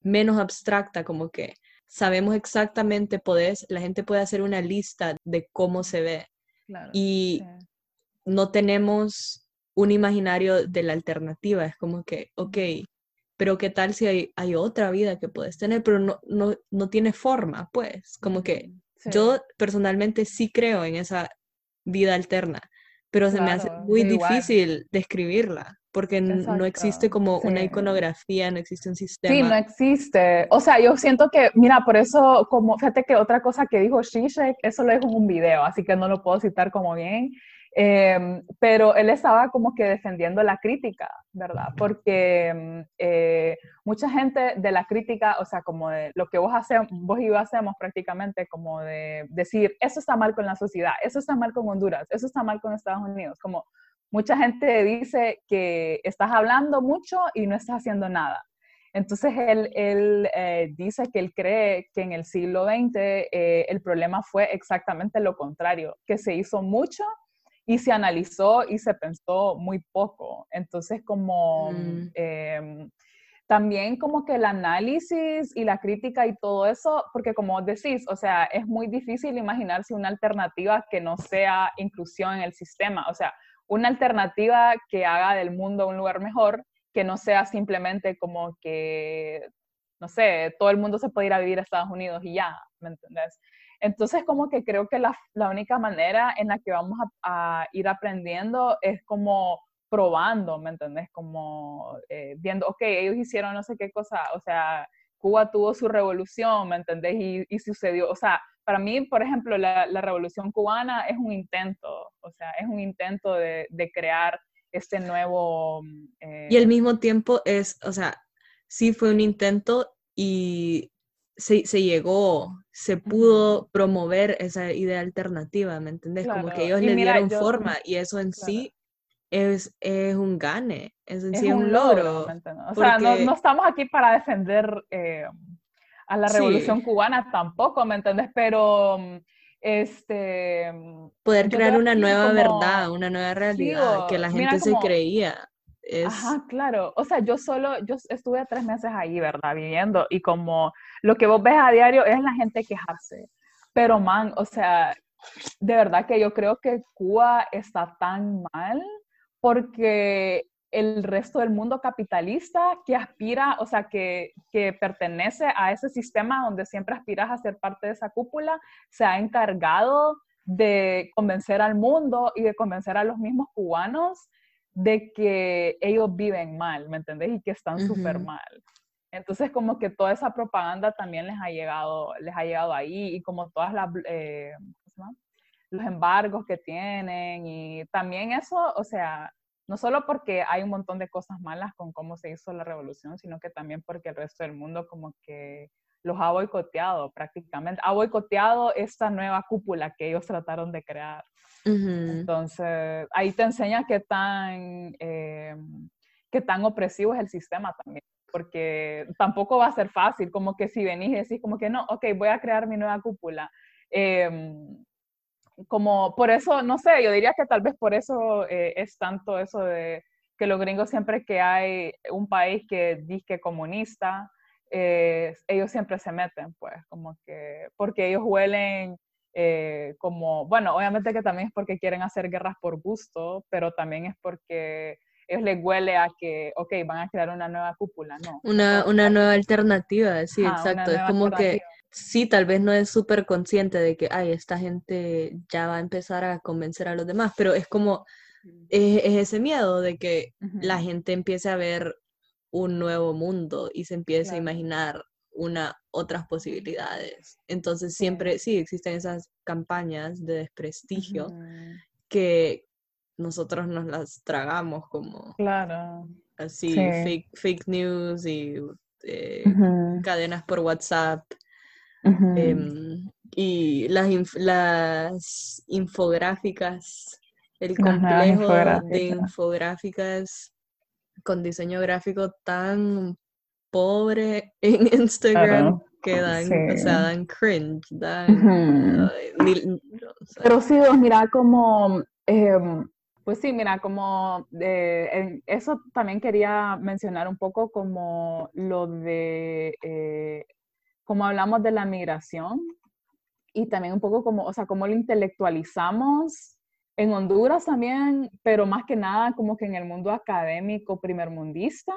menos abstracta, como que sabemos exactamente, podés, la gente puede hacer una lista de cómo se ve Claro, y sí. no tenemos un imaginario de la alternativa. Es como que, ok, pero ¿qué tal si hay, hay otra vida que puedes tener, pero no, no, no tiene forma, pues? Como que Yo personalmente sí creo en esa vida alterna, pero se me hace muy difícil describirla porque no existe como una iconografía, no existe un sistema. Sí, no existe. O sea, yo siento que, mira, por eso, como, fíjate que otra cosa que dijo Shishak, eso lo dijo en un video, así que no lo puedo citar como bien, em, pero él estaba como que defendiendo la crítica, ¿verdad? Porque eh, mucha gente de la crítica, o sea, como de lo que vos, hace, vos y yo hacemos prácticamente, como de decir, eso está mal con la sociedad, eso está mal con Honduras, eso está mal con Estados Unidos, como mucha gente dice que estás hablando mucho y no estás haciendo nada. Entonces él, él eh, dice que él cree que en el siglo XX eh, el problema fue exactamente lo contrario, que se hizo mucho y se analizó y se pensó muy poco. Entonces como mm. em, también como que el análisis y la crítica y todo eso, porque como decís, o sea, es muy difícil imaginarse una alternativa que no sea inclusión en el sistema. O sea, una alternativa que haga del mundo un lugar mejor, que no sea simplemente como que, no sé, todo el mundo se puede ir a vivir a Estados Unidos y ya, ¿me entendés? Entonces, como que creo que la, la única manera en la que vamos a, ir aprendiendo es como probando, ¿me entendés? Como eh, viendo, ok, ellos hicieron no sé qué cosa, o sea, Cuba tuvo su revolución, ¿me entendés? Y, y sucedió, o sea, para mí, por ejemplo, la, revolución cubana es un intento, o sea, es un intento de, crear este nuevo... y al eh, mismo tiempo es, o sea, sí fue un intento y se, llegó, se pudo promover esa idea alternativa, ¿me entendés? Como que ellos le dieron forma y eso en sí es, es, un gane, es en sí es un logro. o sea, no, estamos aquí para defender... Eh, a la revolución cubana tampoco, ¿me entiendes? Pero mm, este mm, poder crear una nueva verdad, una nueva realidad que la gente se creía. Ajá, claro. O sea, yo solo, yo estuve tres meses ahí, ¿verdad? Viviendo y como lo que vos ves a diario es la gente quejarse. Pero, man, o sea, de verdad que yo creo que Cuba está tan mal porque el resto del mundo capitalista que aspira, o sea, que, que, pertenece a ese sistema donde siempre aspiras a ser parte de esa cúpula, se ha encargado de convencer al mundo y de convencer a los mismos cubanos de que ellos viven mal, ¿me entendés? Y que están súper mal. Entonces, como que toda esa propaganda también les ha llegado, les ha llegado ahí y como todas las, eh, los embargos que tienen y también eso, o sea, no solo porque hay un montón de cosas malas con cómo se hizo la revolución, sino que también porque el resto del mundo como que los ha boicoteado prácticamente, ha boicoteado esta nueva cúpula que ellos trataron de crear. Entonces, ahí te enseña qué tan, eh, qué tan opresivo es el sistema también, porque tampoco va a ser fácil, como que si venís y decís como que no, ok, voy a crear mi nueva cúpula. Eh, como por eso, no sé, yo diría que tal vez por eso eh, es tanto eso de que los gringos siempre que hay un país que dice comunista, eh, ellos siempre se meten, pues, como que, porque ellos huelen eh, como, bueno, obviamente que también es porque quieren hacer guerras por gusto, pero también es porque ellos les huele a que, ok, van a crear una nueva cúpula, ¿no? Una, una nueva alternativa, sí, exacto. Es como que sí, tal vez no es súper consciente de que, ay, esta gente ya va a empezar a convencer a los demás, pero es como, es, ese miedo de que la gente empiece a ver un nuevo mundo y se empiece a imaginar una, otras posibilidades. Entonces siempre, sí, existen esas campañas de desprestigio que nosotros nos las tragamos como claro. así, fake, fake news y eh, cadenas por WhatsApp. Em, y las, las infográficas, el complejo de infográficas con diseño gráfico tan pobre en Instagram que dan, o sea, dan cringe, dan... Pero sí, mira, como... Em, pues sí, mira, como eso también quería mencionar un poco como lo de eh, como hablamos de la migración y también un poco como, o sea, cómo lo intelectualizamos en Honduras también, pero más que nada como que en el mundo académico primermundista,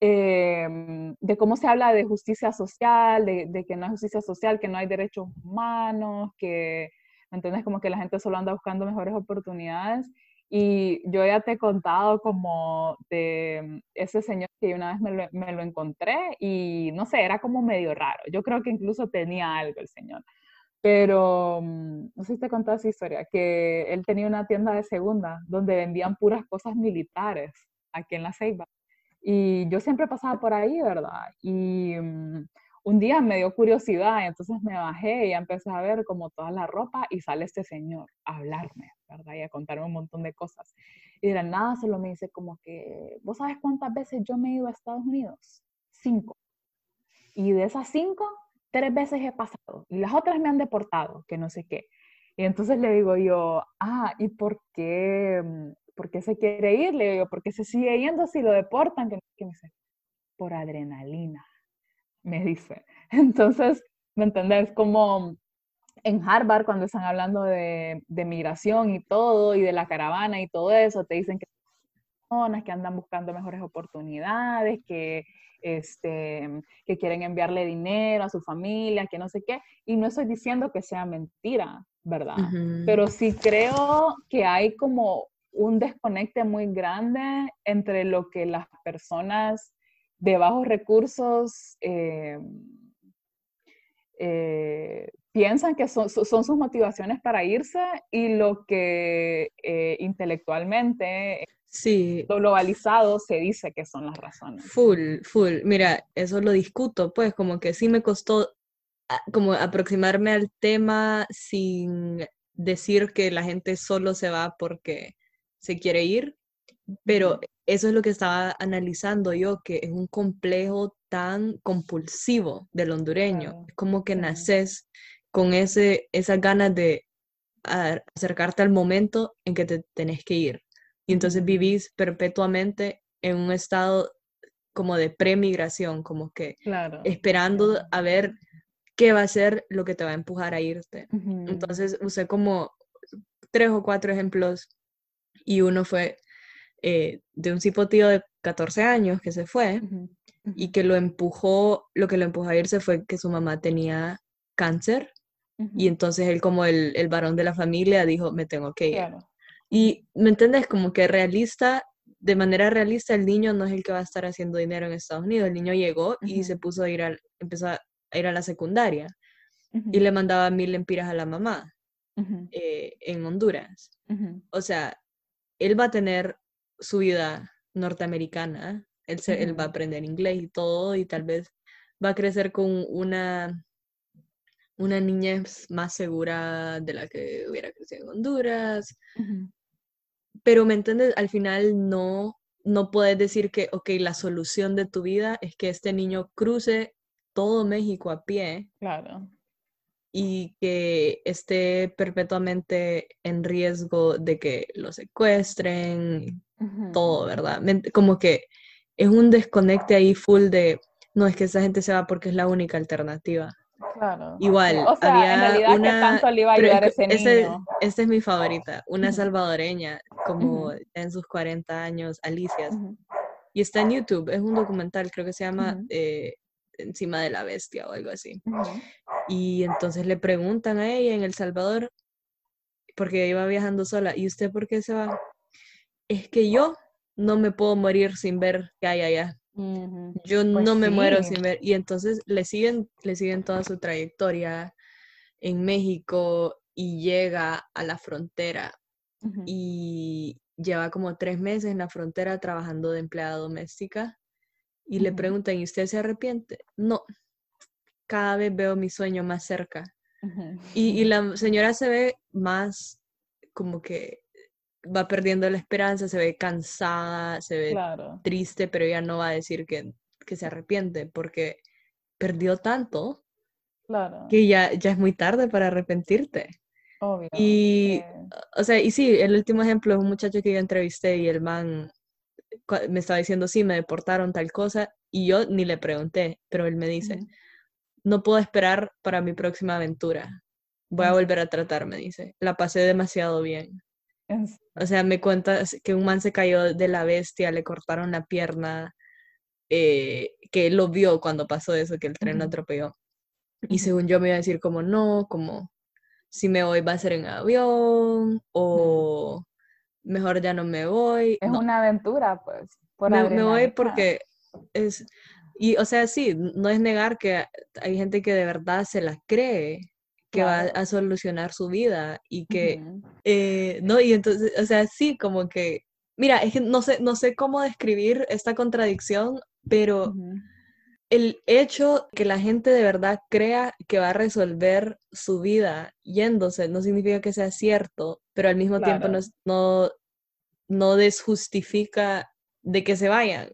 em, de cómo se habla de justicia social, de, de, que no hay justicia social, que no hay derechos humanos, que, ¿me entiendes? Como que la gente solo anda buscando mejores oportunidades. Y yo ya te he contado como de ese señor que una vez me lo, me lo, encontré y no sé, era como medio raro. Yo creo que incluso tenía algo el señor. Pero mm, no sé si te he contado esa historia, que él tenía una tienda de segunda donde vendían puras cosas militares aquí en La Ceiba. Y yo siempre pasaba por ahí, ¿verdad? Y um, un día me dio curiosidad, entonces me bajé y empecé a ver como toda la ropa y sale este señor a hablarme, ¿verdad? Y a contarme un montón de cosas. Y de la nada solo me dice como que, ¿vos sabes cuántas veces yo me he ido a Estados Unidos? Cinco. Y de esas cinco, tres veces he pasado. Y las otras me han deportado, que no sé qué. Y entonces le digo yo, ah, ¿y por qué, mm, por qué se quiere ir? Le digo, ¿por qué se sigue yendo si lo deportan? Que, me dice, por adrenalina me dice. Entonces, ¿me entendés? Como en Harvard, cuando están hablando de, de, migración y todo, y de la caravana y todo eso, te dicen que personas que andan buscando mejores oportunidades, que, este, que quieren enviarle dinero a su familia, que no sé qué. Y no estoy diciendo que sea mentira, ¿verdad? Pero sí creo que hay como un desconecte muy grande entre lo que las personas de bajos recursos eh, eh, piensan que son, son, sus motivaciones para irse y lo que eh, intelectualmente sí. globalizado se dice que son las razones. Full, full. Mira, eso lo discuto, pues como que sí me costó ah, como aproximarme al tema sin decir que la gente solo se va porque se quiere ir, pero eso es lo que estaba analizando yo, que es un complejo tan compulsivo del hondureño. Es como que naces con ese, esas ganas de acercarte al momento en que te tenés que ir. Y entonces vivís perpetuamente en un estado como de premigración, como que esperando a ver qué va a ser lo que te va a empujar a irte. Entonces usé como tres o cuatro ejemplos y uno fue eh, de un cipotío de 14 años que se fue y que lo empujó, lo que lo empujó a irse fue que su mamá tenía cáncer y entonces él como el, el, varón de la familia dijo, me tengo que ir. Y, ¿me entiendes? Como que realista, de manera realista, el niño no es el que va a estar haciendo dinero en Estados Unidos. El niño llegó y se puso a ir al, empezó a ir a la secundaria y le mandaba mil lempiras a la mamá eh, en Honduras. O sea, él va a tener su vida norteamericana, él, se, él va a aprender inglés y todo, y tal vez va a crecer con una, una niñez más segura de la que hubiera crecido en Honduras. Pero, ¿me entiendes? Al final no, no puedes decir que, ok, la solución de tu vida es que este niño cruce todo México a pie. Claro y que esté perpetuamente en riesgo de que lo secuestren, todo, ¿verdad? Como que es un desconecte ahí full de, no, es que esa gente se va porque es la única alternativa. Claro. Igual, o sea, había en realidad, una... tanto le iba a ayudar ese niño? Esta es mi favorita, una salvadoreña, como en sus 40 años, Alicia. Y está en YouTube, es un documental, creo que se llama encima de la bestia o algo así. Y entonces le preguntan a ella en El Salvador, porque iba viajando sola, ¿y usted por qué se va? Es que yo no me puedo morir sin ver qué hay allá. Yo pues no me muero sin ver. Y entonces le siguen, le siguen toda su trayectoria en México y llega a la frontera. Y lleva como tres meses en la frontera trabajando de empleada doméstica y le preguntan, ¿y usted se arrepiente? No, cada vez veo mi sueño más cerca. y, la señora se ve más como que va perdiendo la esperanza, se ve cansada, se ve triste, pero ella no va a decir que, que se arrepiente porque perdió tanto que ya, ya es muy tarde para arrepentirte. Obvio. Y, o sea, y sí, el último ejemplo es un muchacho que yo entrevisté y el man me estaba diciendo, sí, me deportaron tal cosa, y yo ni le pregunté, pero él me dice, no puedo esperar para mi próxima aventura. Voy a volver a tratar, me dice. La pasé demasiado bien. O sea, me cuenta que un man se cayó de la bestia, le cortaron la pierna, eh, que él lo vio cuando pasó eso, que el tren lo atropelló. Y según yo me iba a decir como no, como si me voy va a ser en avión o mejor ya no me voy. Es No, una aventura, pues. Por me, me voy porque es, y o sea, sí, no es negar que hay gente que de verdad se la cree que va a solucionar su vida y que, eh, no, y entonces, o sea, sí, como que, mira, es que no sé, no sé cómo describir esta contradicción, pero el hecho que la gente de verdad crea que va a resolver su vida yéndose no significa que sea cierto, pero al mismo tiempo no, no, no desjustifica de que se vayan.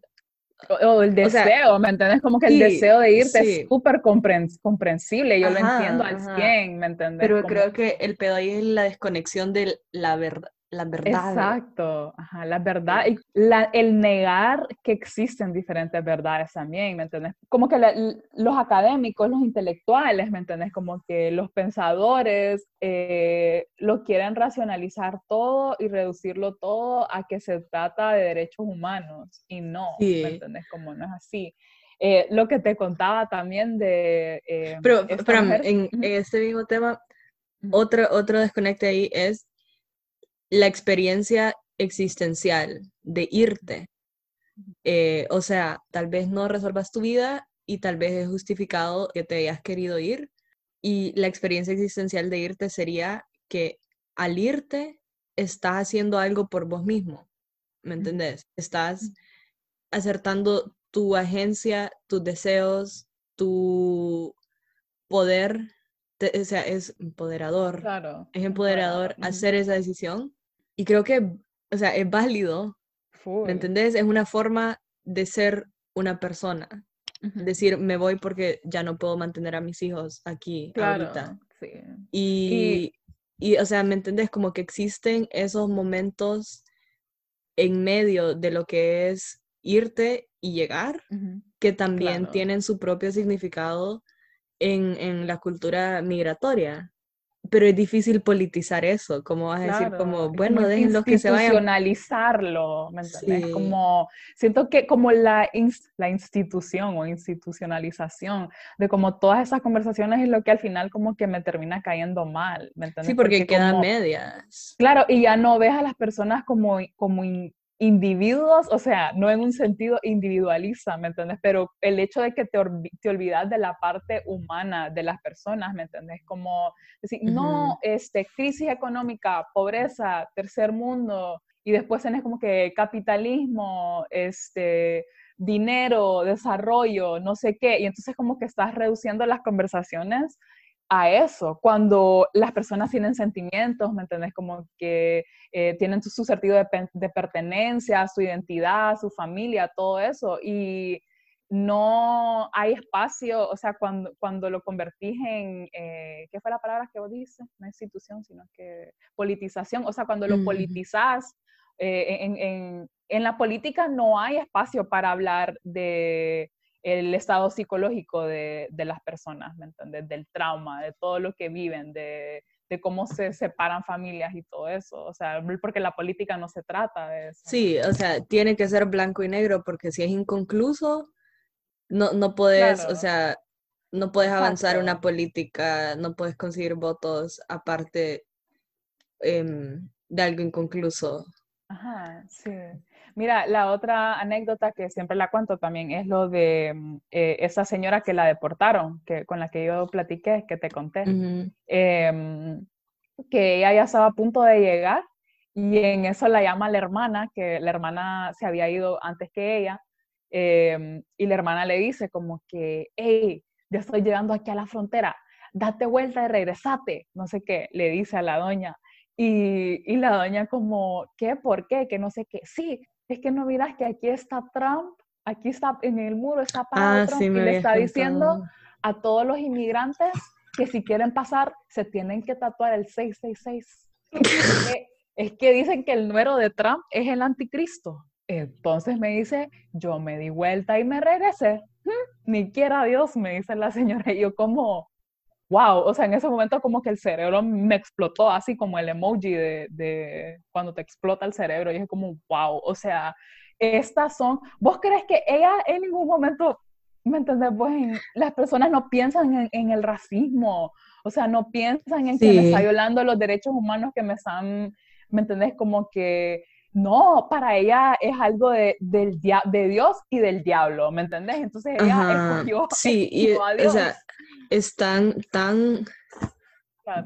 O, o el O sea, deseo, ¿me entiendes? Como que el deseo de irte sí. es súper compren- comprensible, yo lo entiendo al ajá. 100, ¿me entiendes? Pero Como- creo que el pedo ahí es la desconexión de la verdad, la verdad. Exacto, ajá, la verdad y la- el negar que existen diferentes verdades también, ¿me entiendes? Como que la- los académicos, los intelectuales, ¿me entiendes? Como que los pensadores eh, lo quieren racionalizar todo y reducirlo todo a que se trata de derechos humanos y no, Sí. ¿me entiendes? Como no es así. Eh, lo que te contaba también de... eh, Pero, mujer- en, en este mismo tema, otro, otro desconecte ahí es la experiencia existencial de irte. Eh, o sea, tal vez no resuelvas tu vida y tal vez es justificado que te hayas querido ir. Y la experiencia existencial de irte sería que al irte estás haciendo algo por vos mismo. ¿Me entendés? Estás acertando tu agencia, tus deseos, tu poder, te- o sea, es empoderador Claro. es empoderador hacer esa decisión y creo que, o sea, es válido, full, ¿me entendés? Es una forma de ser una persona, decir, me voy porque ya no puedo mantener a mis hijos aquí ahorita. Sí. Y, y, o sea, ¿me entendés? Como que existen esos momentos en medio de lo que es irte y llegar, que también Claro. tienen su propio significado en, en la cultura migratoria. Pero es difícil politizar eso, como vas a decir, Claro, como, bueno, como déjenlos que se vayan. institucionalizarlo, ¿me entiendes? Sí. Como, siento que como la, la institución o institucionalización de como todas esas conversaciones es lo que al final como que me termina cayendo mal, ¿me entiendes? Sí, porque, queda como- medias. Claro, y ya no ves a las personas como, como in- individuos, o sea, no en un sentido individualista, ¿me entiendes? Pero el hecho de que te, te olvidas de la parte humana de las personas, ¿me entiendes? Como decir, no, Ujú. este, crisis económica, pobreza, tercer mundo, y después tenés como que capitalismo, este, dinero, desarrollo, no sé qué, y entonces como que estás reduciendo las conversaciones a eso, cuando las personas tienen sentimientos, ¿me entendés? Como que eh, tienen su, su sentido de, pertenencia, su identidad, su familia, todo eso, y no hay espacio, o sea, cuando, cuando lo convertís en, eh, ¿qué fue la palabra que vos dices? No institución, sino que politización, o sea, cuando lo Ujú. politizás, eh, en, en- en la política no hay espacio para hablar de el estado psicológico de, de las personas, ¿me entiendes? Del trauma, de todo lo que viven, de, de cómo se separan familias y todo eso. O sea, porque la política no se trata de eso. Sí, o sea, tiene que ser blanco y negro, porque si es inconcluso, no, no puedes, o sea, no puedes avanzar una política, no puedes conseguir votos aparte em, de algo inconcluso. Ajá, sí. Mira, la otra anécdota que siempre la cuento también es lo de mm, eh, esa señora que la deportaron, que, con la que yo platiqué, que te conté. Ujú. em, que ella ya estaba a punto de llegar y en eso la llama la hermana, que la hermana se había ido antes que ella, em, y la hermana le dice como que, hey, ya estoy llegando aquí a la frontera, date vuelta y regresate, no sé qué, le dice a la doña. Y, y la doña como, ¿qué? ¿Por qué? Que no sé qué. Sí, es que no miras que aquí está Trump, aquí está en el muro, está parado Ah, Trump sí, y le está diciendo a todos los inmigrantes que si quieren pasar se tienen que tatuar el 666. Es que, es que dicen que el número de Trump es el anticristo. Entonces me dice, yo me di vuelta y me regresé. "Mm, Ni quiera Dios, me dice la señora. Y yo como, wow, o sea, en ese momento como que el cerebro me explotó, así como el emoji de, de cuando te explota el cerebro. Y es como, wow, o sea, estas son, ¿vos crees que ella en ningún momento, ¿me entendés? Pues las personas no piensan en, el racismo, o sea, no piensan en que me está violando los derechos humanos que me están, ¿me entendés? Como que no, para ella es algo de, del de Dios y del diablo, ¿me entendés? Entonces ella escogió, sí, y, o sea, están tan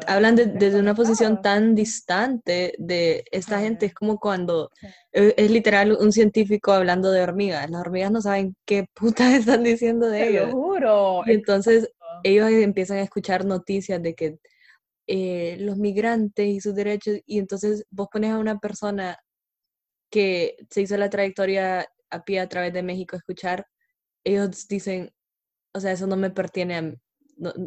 Hablan desde una posición tan distante de esta gente. Es como cuando e, es, literal un científico hablando de hormigas. Las hormigas no saben qué putas están diciendo de ellos. juro. Y entonces ellos empiezan a escuchar noticias de que eh, los migrantes y sus derechos. Y entonces vos pones a una persona que se hizo la trayectoria a pie a través de México a escuchar. Ellos dicen, o sea, eso no me pertiene a,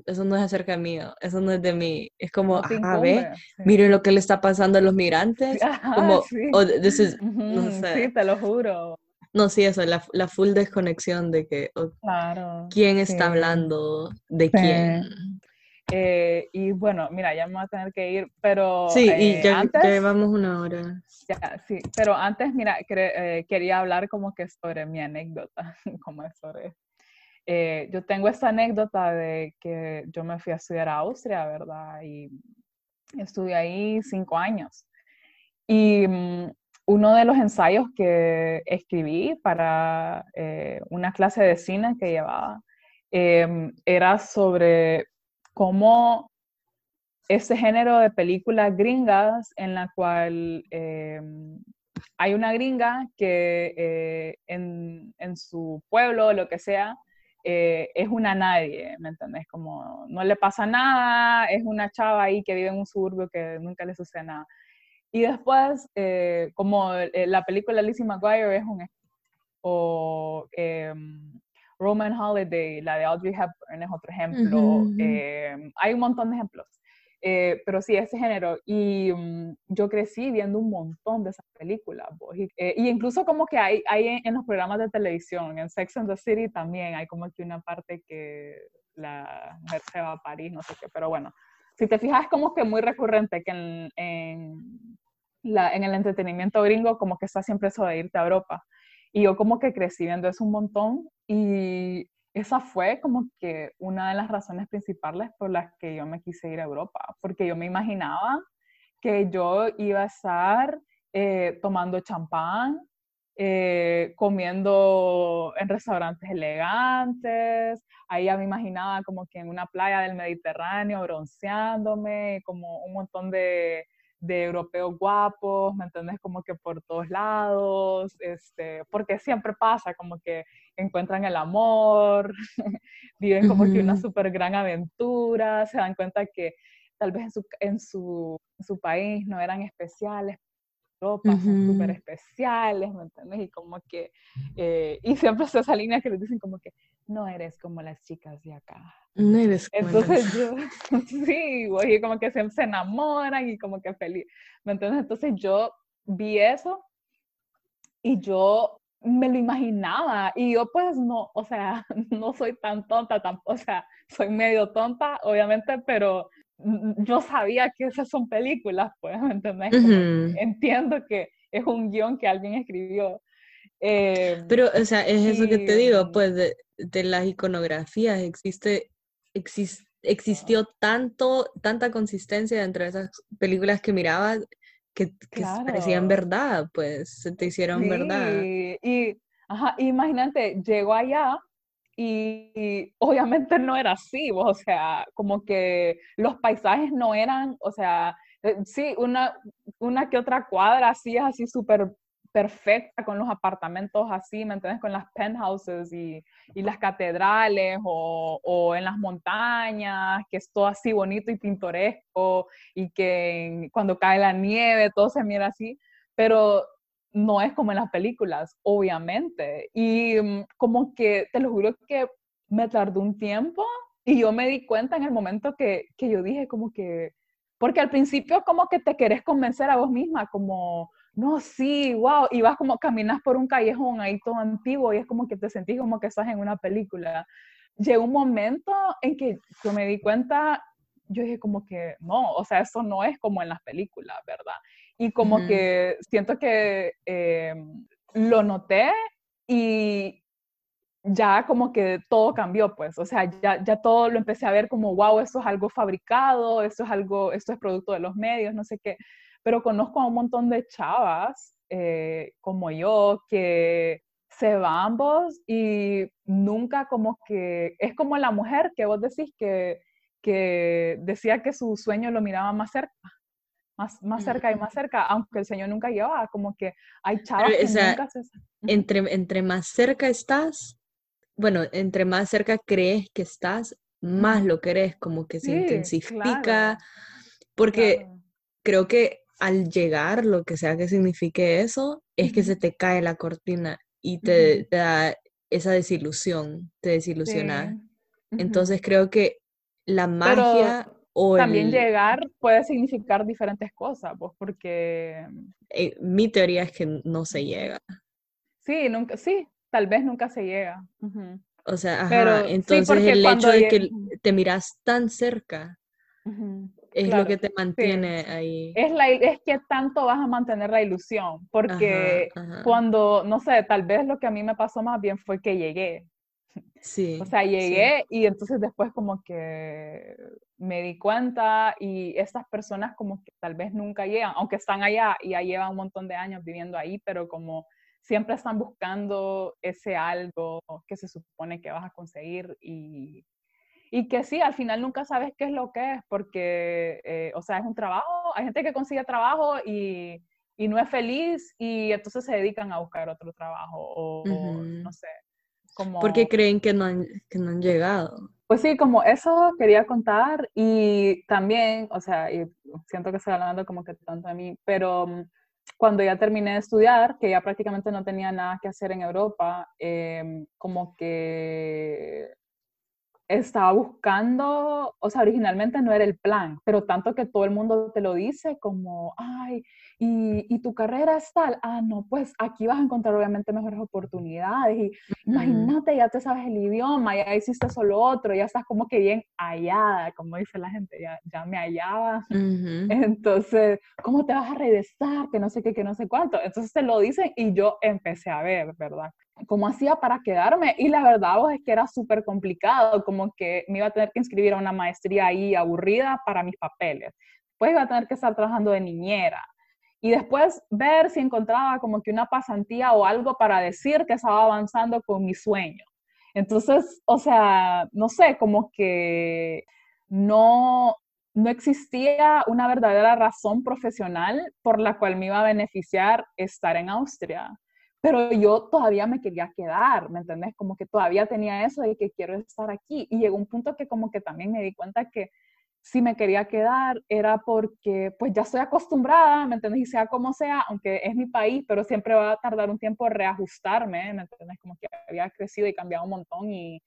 eso no es acerca mío, eso no es de mí. Es como, a ah, ver, mire lo que le está pasando a los migrantes. como, sí. no sé. Sí, te lo juro. No, sí, eso, la, la full desconexión de que, claro, ¿quién está hablando de quién? Eh, y bueno, mira, ya me voy a tener que ir, pero... Sí, y eh, ya, antes, llevamos una hora. Ya, sí, pero antes, mira, eh, quería hablar como que sobre mi anécdota, como sobre eh, yo tengo esta anécdota de que yo me fui a estudiar a Austria, ¿verdad? Y estuve ahí cinco años. Y mm, uno de los ensayos que escribí para eh, una clase de cine que llevaba em, era sobre cómo ese género de películas gringas en la cual em, hay una gringa que eh, en, en, su pueblo, lo que sea, eh, es una nadie, ¿me entendés? Como no le pasa nada, es una chava ahí que vive en un suburbio que nunca le sucede nada. Y después, eh, como eh, la película Lizzie McGuire es un o em, Roman Holiday, la de Audrey Hepburn es otro ejemplo. Em, hay un montón de ejemplos. Eh, pero sí, ese género. Y mm, yo crecí viendo un montón de esas películas. Y, eh, y, incluso como que hay, hay en, los programas de televisión, en Sex and the City también hay como que una parte que la mujer se va a París, no sé qué, pero bueno. Si te fijas, es como que muy recurrente que en, en, la, en el entretenimiento gringo como que está siempre eso de irte a Europa. Y yo como que crecí viendo eso un montón y esa fue como que una de las razones principales por las que yo me quise ir a Europa, porque yo me imaginaba que yo iba a estar eh, tomando champán, eh, comiendo en restaurantes elegantes, ahí ya me imaginaba como que en una playa del Mediterráneo bronceándome, como un montón de, de europeos guapos, ¿me entiendes? Como que por todos lados, este, porque siempre pasa, como que encuentran el amor, viven como que una súper gran aventura, se dan cuenta que tal vez en su, en su, su país no eran especiales, Europa son súper especiales, ¿me entiendes? Y como que, eh, y siempre es esa línea que les dicen como que no eres como las chicas de acá. No eres como Entonces yo, sí, y como que se, se enamoran y como que feliz, ¿me entiendes? Entonces yo vi eso y yo me lo imaginaba y yo pues no, o sea, no soy tan tonta, tampoco, o sea, soy medio tonta, obviamente, pero yo sabía que esas son películas, pues, ¿me entendés? Entiendo que es un guion que alguien escribió. Em, Pero, o sea, es eso que te digo, pues, de, de las iconografías, existe, existió tanto, tanta consistencia entre esas películas que mirabas que, que parecían verdad, pues, se te hicieron verdad. Y, ajá, imagínate, llegó allá y, obviamente no era así, o sea, como que los paisajes no eran, o sea, eh, sí, una, una que otra cuadra así es así súper perfecta con los apartamentos así, ¿me entiendes? Con las penthouses y, y las catedrales o, o, en las montañas, que es todo así bonito y pintoresco y que cuando cae la nieve todo se mira así, pero no es como en las películas, obviamente. Y mm, como que, te lo juro que me tardó un tiempo y yo me di cuenta en el momento que, que yo dije como que, porque al principio como que te querés convencer a vos misma, como, no, sí, wow, y vas como caminas por un callejón ahí todo antiguo y es como que te sentís como que estás en una película. Llegó un momento en que yo me di cuenta, yo dije como que no, o sea, eso no es como en las películas, ¿verdad? Y como que siento que eh, lo noté y ya como que todo cambió, pues, o sea, ya, ya todo lo empecé a ver como, wow, esto es algo fabricado, esto es algo, esto es producto de los medios, no sé qué, pero conozco a un montón de chavas eh, como yo que se van ambos y nunca como que, es como la mujer que vos decís que, que decía que su sueño lo miraba más cerca más, más cerca y más cerca, aunque el Señor nunca llevaba, como que hay chavas que nunca se... Entre, entre más cerca estás, bueno, entre más cerca crees que estás, más lo querés, como que se intensifica, porque creo que al llegar, lo que sea que signifique eso, es que se te cae la cortina y te, da esa desilusión, te desilusiona. Entonces creo que la magia también llegar puede significar diferentes cosas, pues porque... Eh, mi teoría es que no se llega. Sí, nunca, sí, tal vez nunca se llega. O sea, ajá, entonces el hecho de que te miras tan cerca es lo que te mantiene ahí. Es, la, es que tanto vas a mantener la ilusión, porque cuando, no sé, tal vez lo que a mí me pasó más bien fue que llegué. Sí. O sea, llegué y entonces después como que me di cuenta y estas personas como que tal vez nunca llegan, aunque están allá y ya llevan un montón de años viviendo ahí, pero como siempre están buscando ese algo que se supone que vas a conseguir y, y que sí, al final nunca sabes qué es lo que es, porque, eh, o sea, es un trabajo, hay gente que consigue trabajo y, y, no es feliz y entonces se dedican a buscar otro trabajo o, no sé. Como... Porque creen que no, han, que no han llegado. Pues sí, como eso quería contar y también, o sea, y siento que estoy hablando como que tanto de mí, pero mm, cuando ya terminé de estudiar, que ya prácticamente no tenía nada que hacer en Europa, em, como que estaba buscando, o sea, originalmente no era el plan, pero tanto que todo el mundo te lo dice como, ay, y, tu carrera es tal, ah, no, pues aquí vas a encontrar obviamente mejores oportunidades y imagínate, ya te sabes el idioma, ya hiciste solo otro, ya estás como que bien hallada, como dice la gente, ya, ya me hallaba. Entonces, ¿cómo te vas a regresar? Que no sé qué, que no sé cuánto. Entonces te lo dicen y yo empecé a ver, ¿verdad? cómo hacía para quedarme. Y la verdad es que era súper complicado, como que me iba a tener que inscribir a una maestría ahí aburrida para mis papeles. Después iba a tener que estar trabajando de niñera. Y después ver si encontraba como que una pasantía o algo para decir que estaba avanzando con mi sueño. Entonces, o sea, no sé, como que no, no existía una verdadera razón profesional por la cual me iba a beneficiar estar en Austria pero yo todavía me quería quedar, ¿me entendés? Como que todavía tenía eso de que quiero estar aquí. Y llegó un punto que como que también me di cuenta que si me quería quedar era porque pues ya estoy acostumbrada, ¿me entendés? Y sea como sea, aunque es mi país, pero siempre va a tardar un tiempo reajustarme, ¿me entendés? Como que había crecido y cambiado un montón y,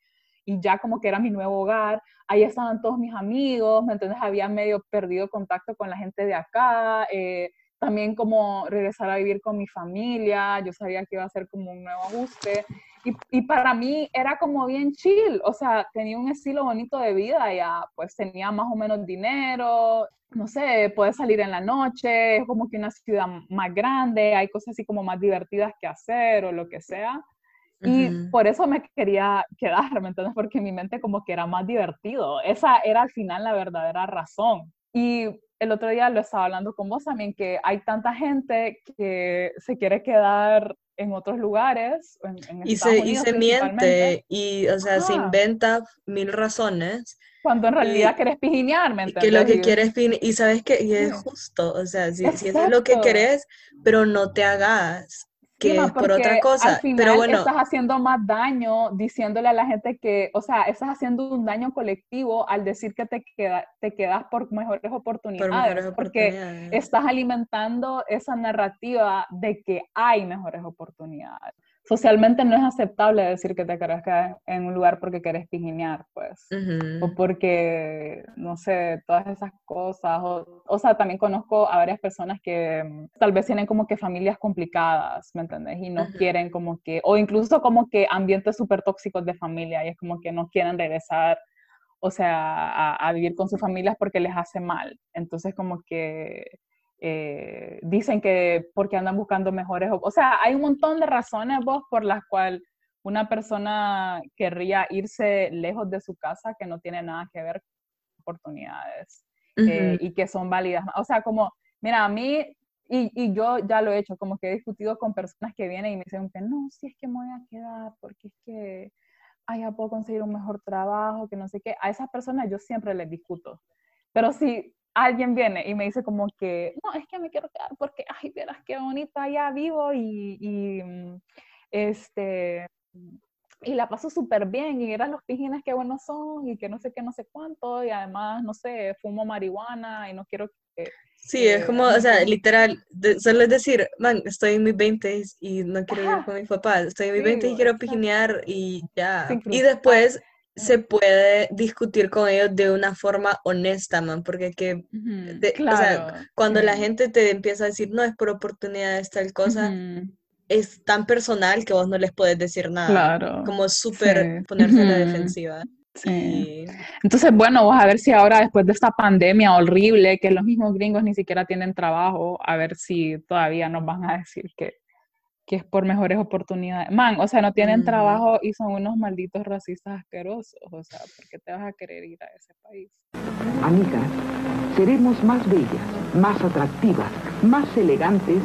y ya como que era mi nuevo hogar. Ahí estaban todos mis amigos, ¿me entiendes? Había medio perdido contacto con la gente de acá. Eh, también como regresar a vivir con mi familia, yo sabía que iba a ser como un nuevo ajuste y, y, para mí era como bien chill, o sea, tenía un estilo bonito de vida, ya pues tenía más o menos dinero, no sé, puedes salir en la noche, es como que una ciudad más grande, hay cosas así como más divertidas que hacer o lo que sea. Y por eso me quería quedar, ¿me entiendes? Porque mi mente como que era más divertido. Esa era al final la verdadera razón. Y el otro día lo estaba hablando con vos también, que hay tanta gente que se quiere quedar en otros lugares. En, y, se, y se miente, y o sea, se inventa mil razones. Cuando en realidad pijinear, ¿me entiendes? Que lo que quieres, y sabes que y es justo, o sea, si, si eso es lo que querés, pero no te hagas que por otra cosa. Al final pero bueno, estás haciendo más daño diciéndole a la gente que, o sea, estás haciendo un daño colectivo al decir que te, queda, te quedas por mejores oportunidades, porque estás alimentando esa narrativa de que hay mejores oportunidades socialmente no es aceptable decir que te querés quedar en un lugar porque querés pijinear, pues, o porque, no sé, todas esas cosas, o, o, sea, también conozco a varias personas que mm, tal vez tienen como que familias complicadas, ¿me entendés? Y no quieren como que, o incluso como que ambientes súper tóxicos de familia, y es como que no quieren regresar, o sea, a, a vivir con sus familias porque les hace mal, entonces como que eh, dicen que porque andan buscando mejores, o sea, hay un montón de razones vos por las cuales una persona querría irse lejos de su casa que no tiene nada que ver con oportunidades eh, y que son válidas. O sea, como, mira, a mí, y, y, yo ya lo he hecho, como que he discutido con personas que vienen y me dicen que no, si es que me voy a quedar porque es que, ay, ya puedo conseguir un mejor trabajo, que no sé qué. A esas personas yo siempre les discuto. Pero si alguien viene y me dice como que, no, es que me quiero quedar porque, ay, verás qué bonito allá vivo y, y mm, este, y la paso súper bien y eran los pijines que buenos son y que no sé qué, no sé cuánto y además, no sé, fumo marihuana y no quiero que... Sí, es como, o sea, literal, solo es decir, man, estoy en mis 20 y no quiero ir con mis papás, estoy en mis 20 y quiero pijinear y ya. Y después se puede discutir con ellos de una forma honesta, man, porque que, o sea, cuando la gente te empieza a decir, no, es por oportunidades, tal cosa, es tan personal que vos no les puedes decir nada. Claro. Como súper ponerse a la defensiva. Sí. Entonces, bueno, vamos a ver si ahora después de esta pandemia horrible, que los mismos gringos ni siquiera tienen trabajo, a ver si todavía nos van a decir que, que es por mejores oportunidades. Man, o sea, no tienen trabajo y son unos malditos racistas asquerosos. O sea, ¿por qué te vas a querer ir a ese país? Amigas, seremos más bellas, más atractivas, más elegantes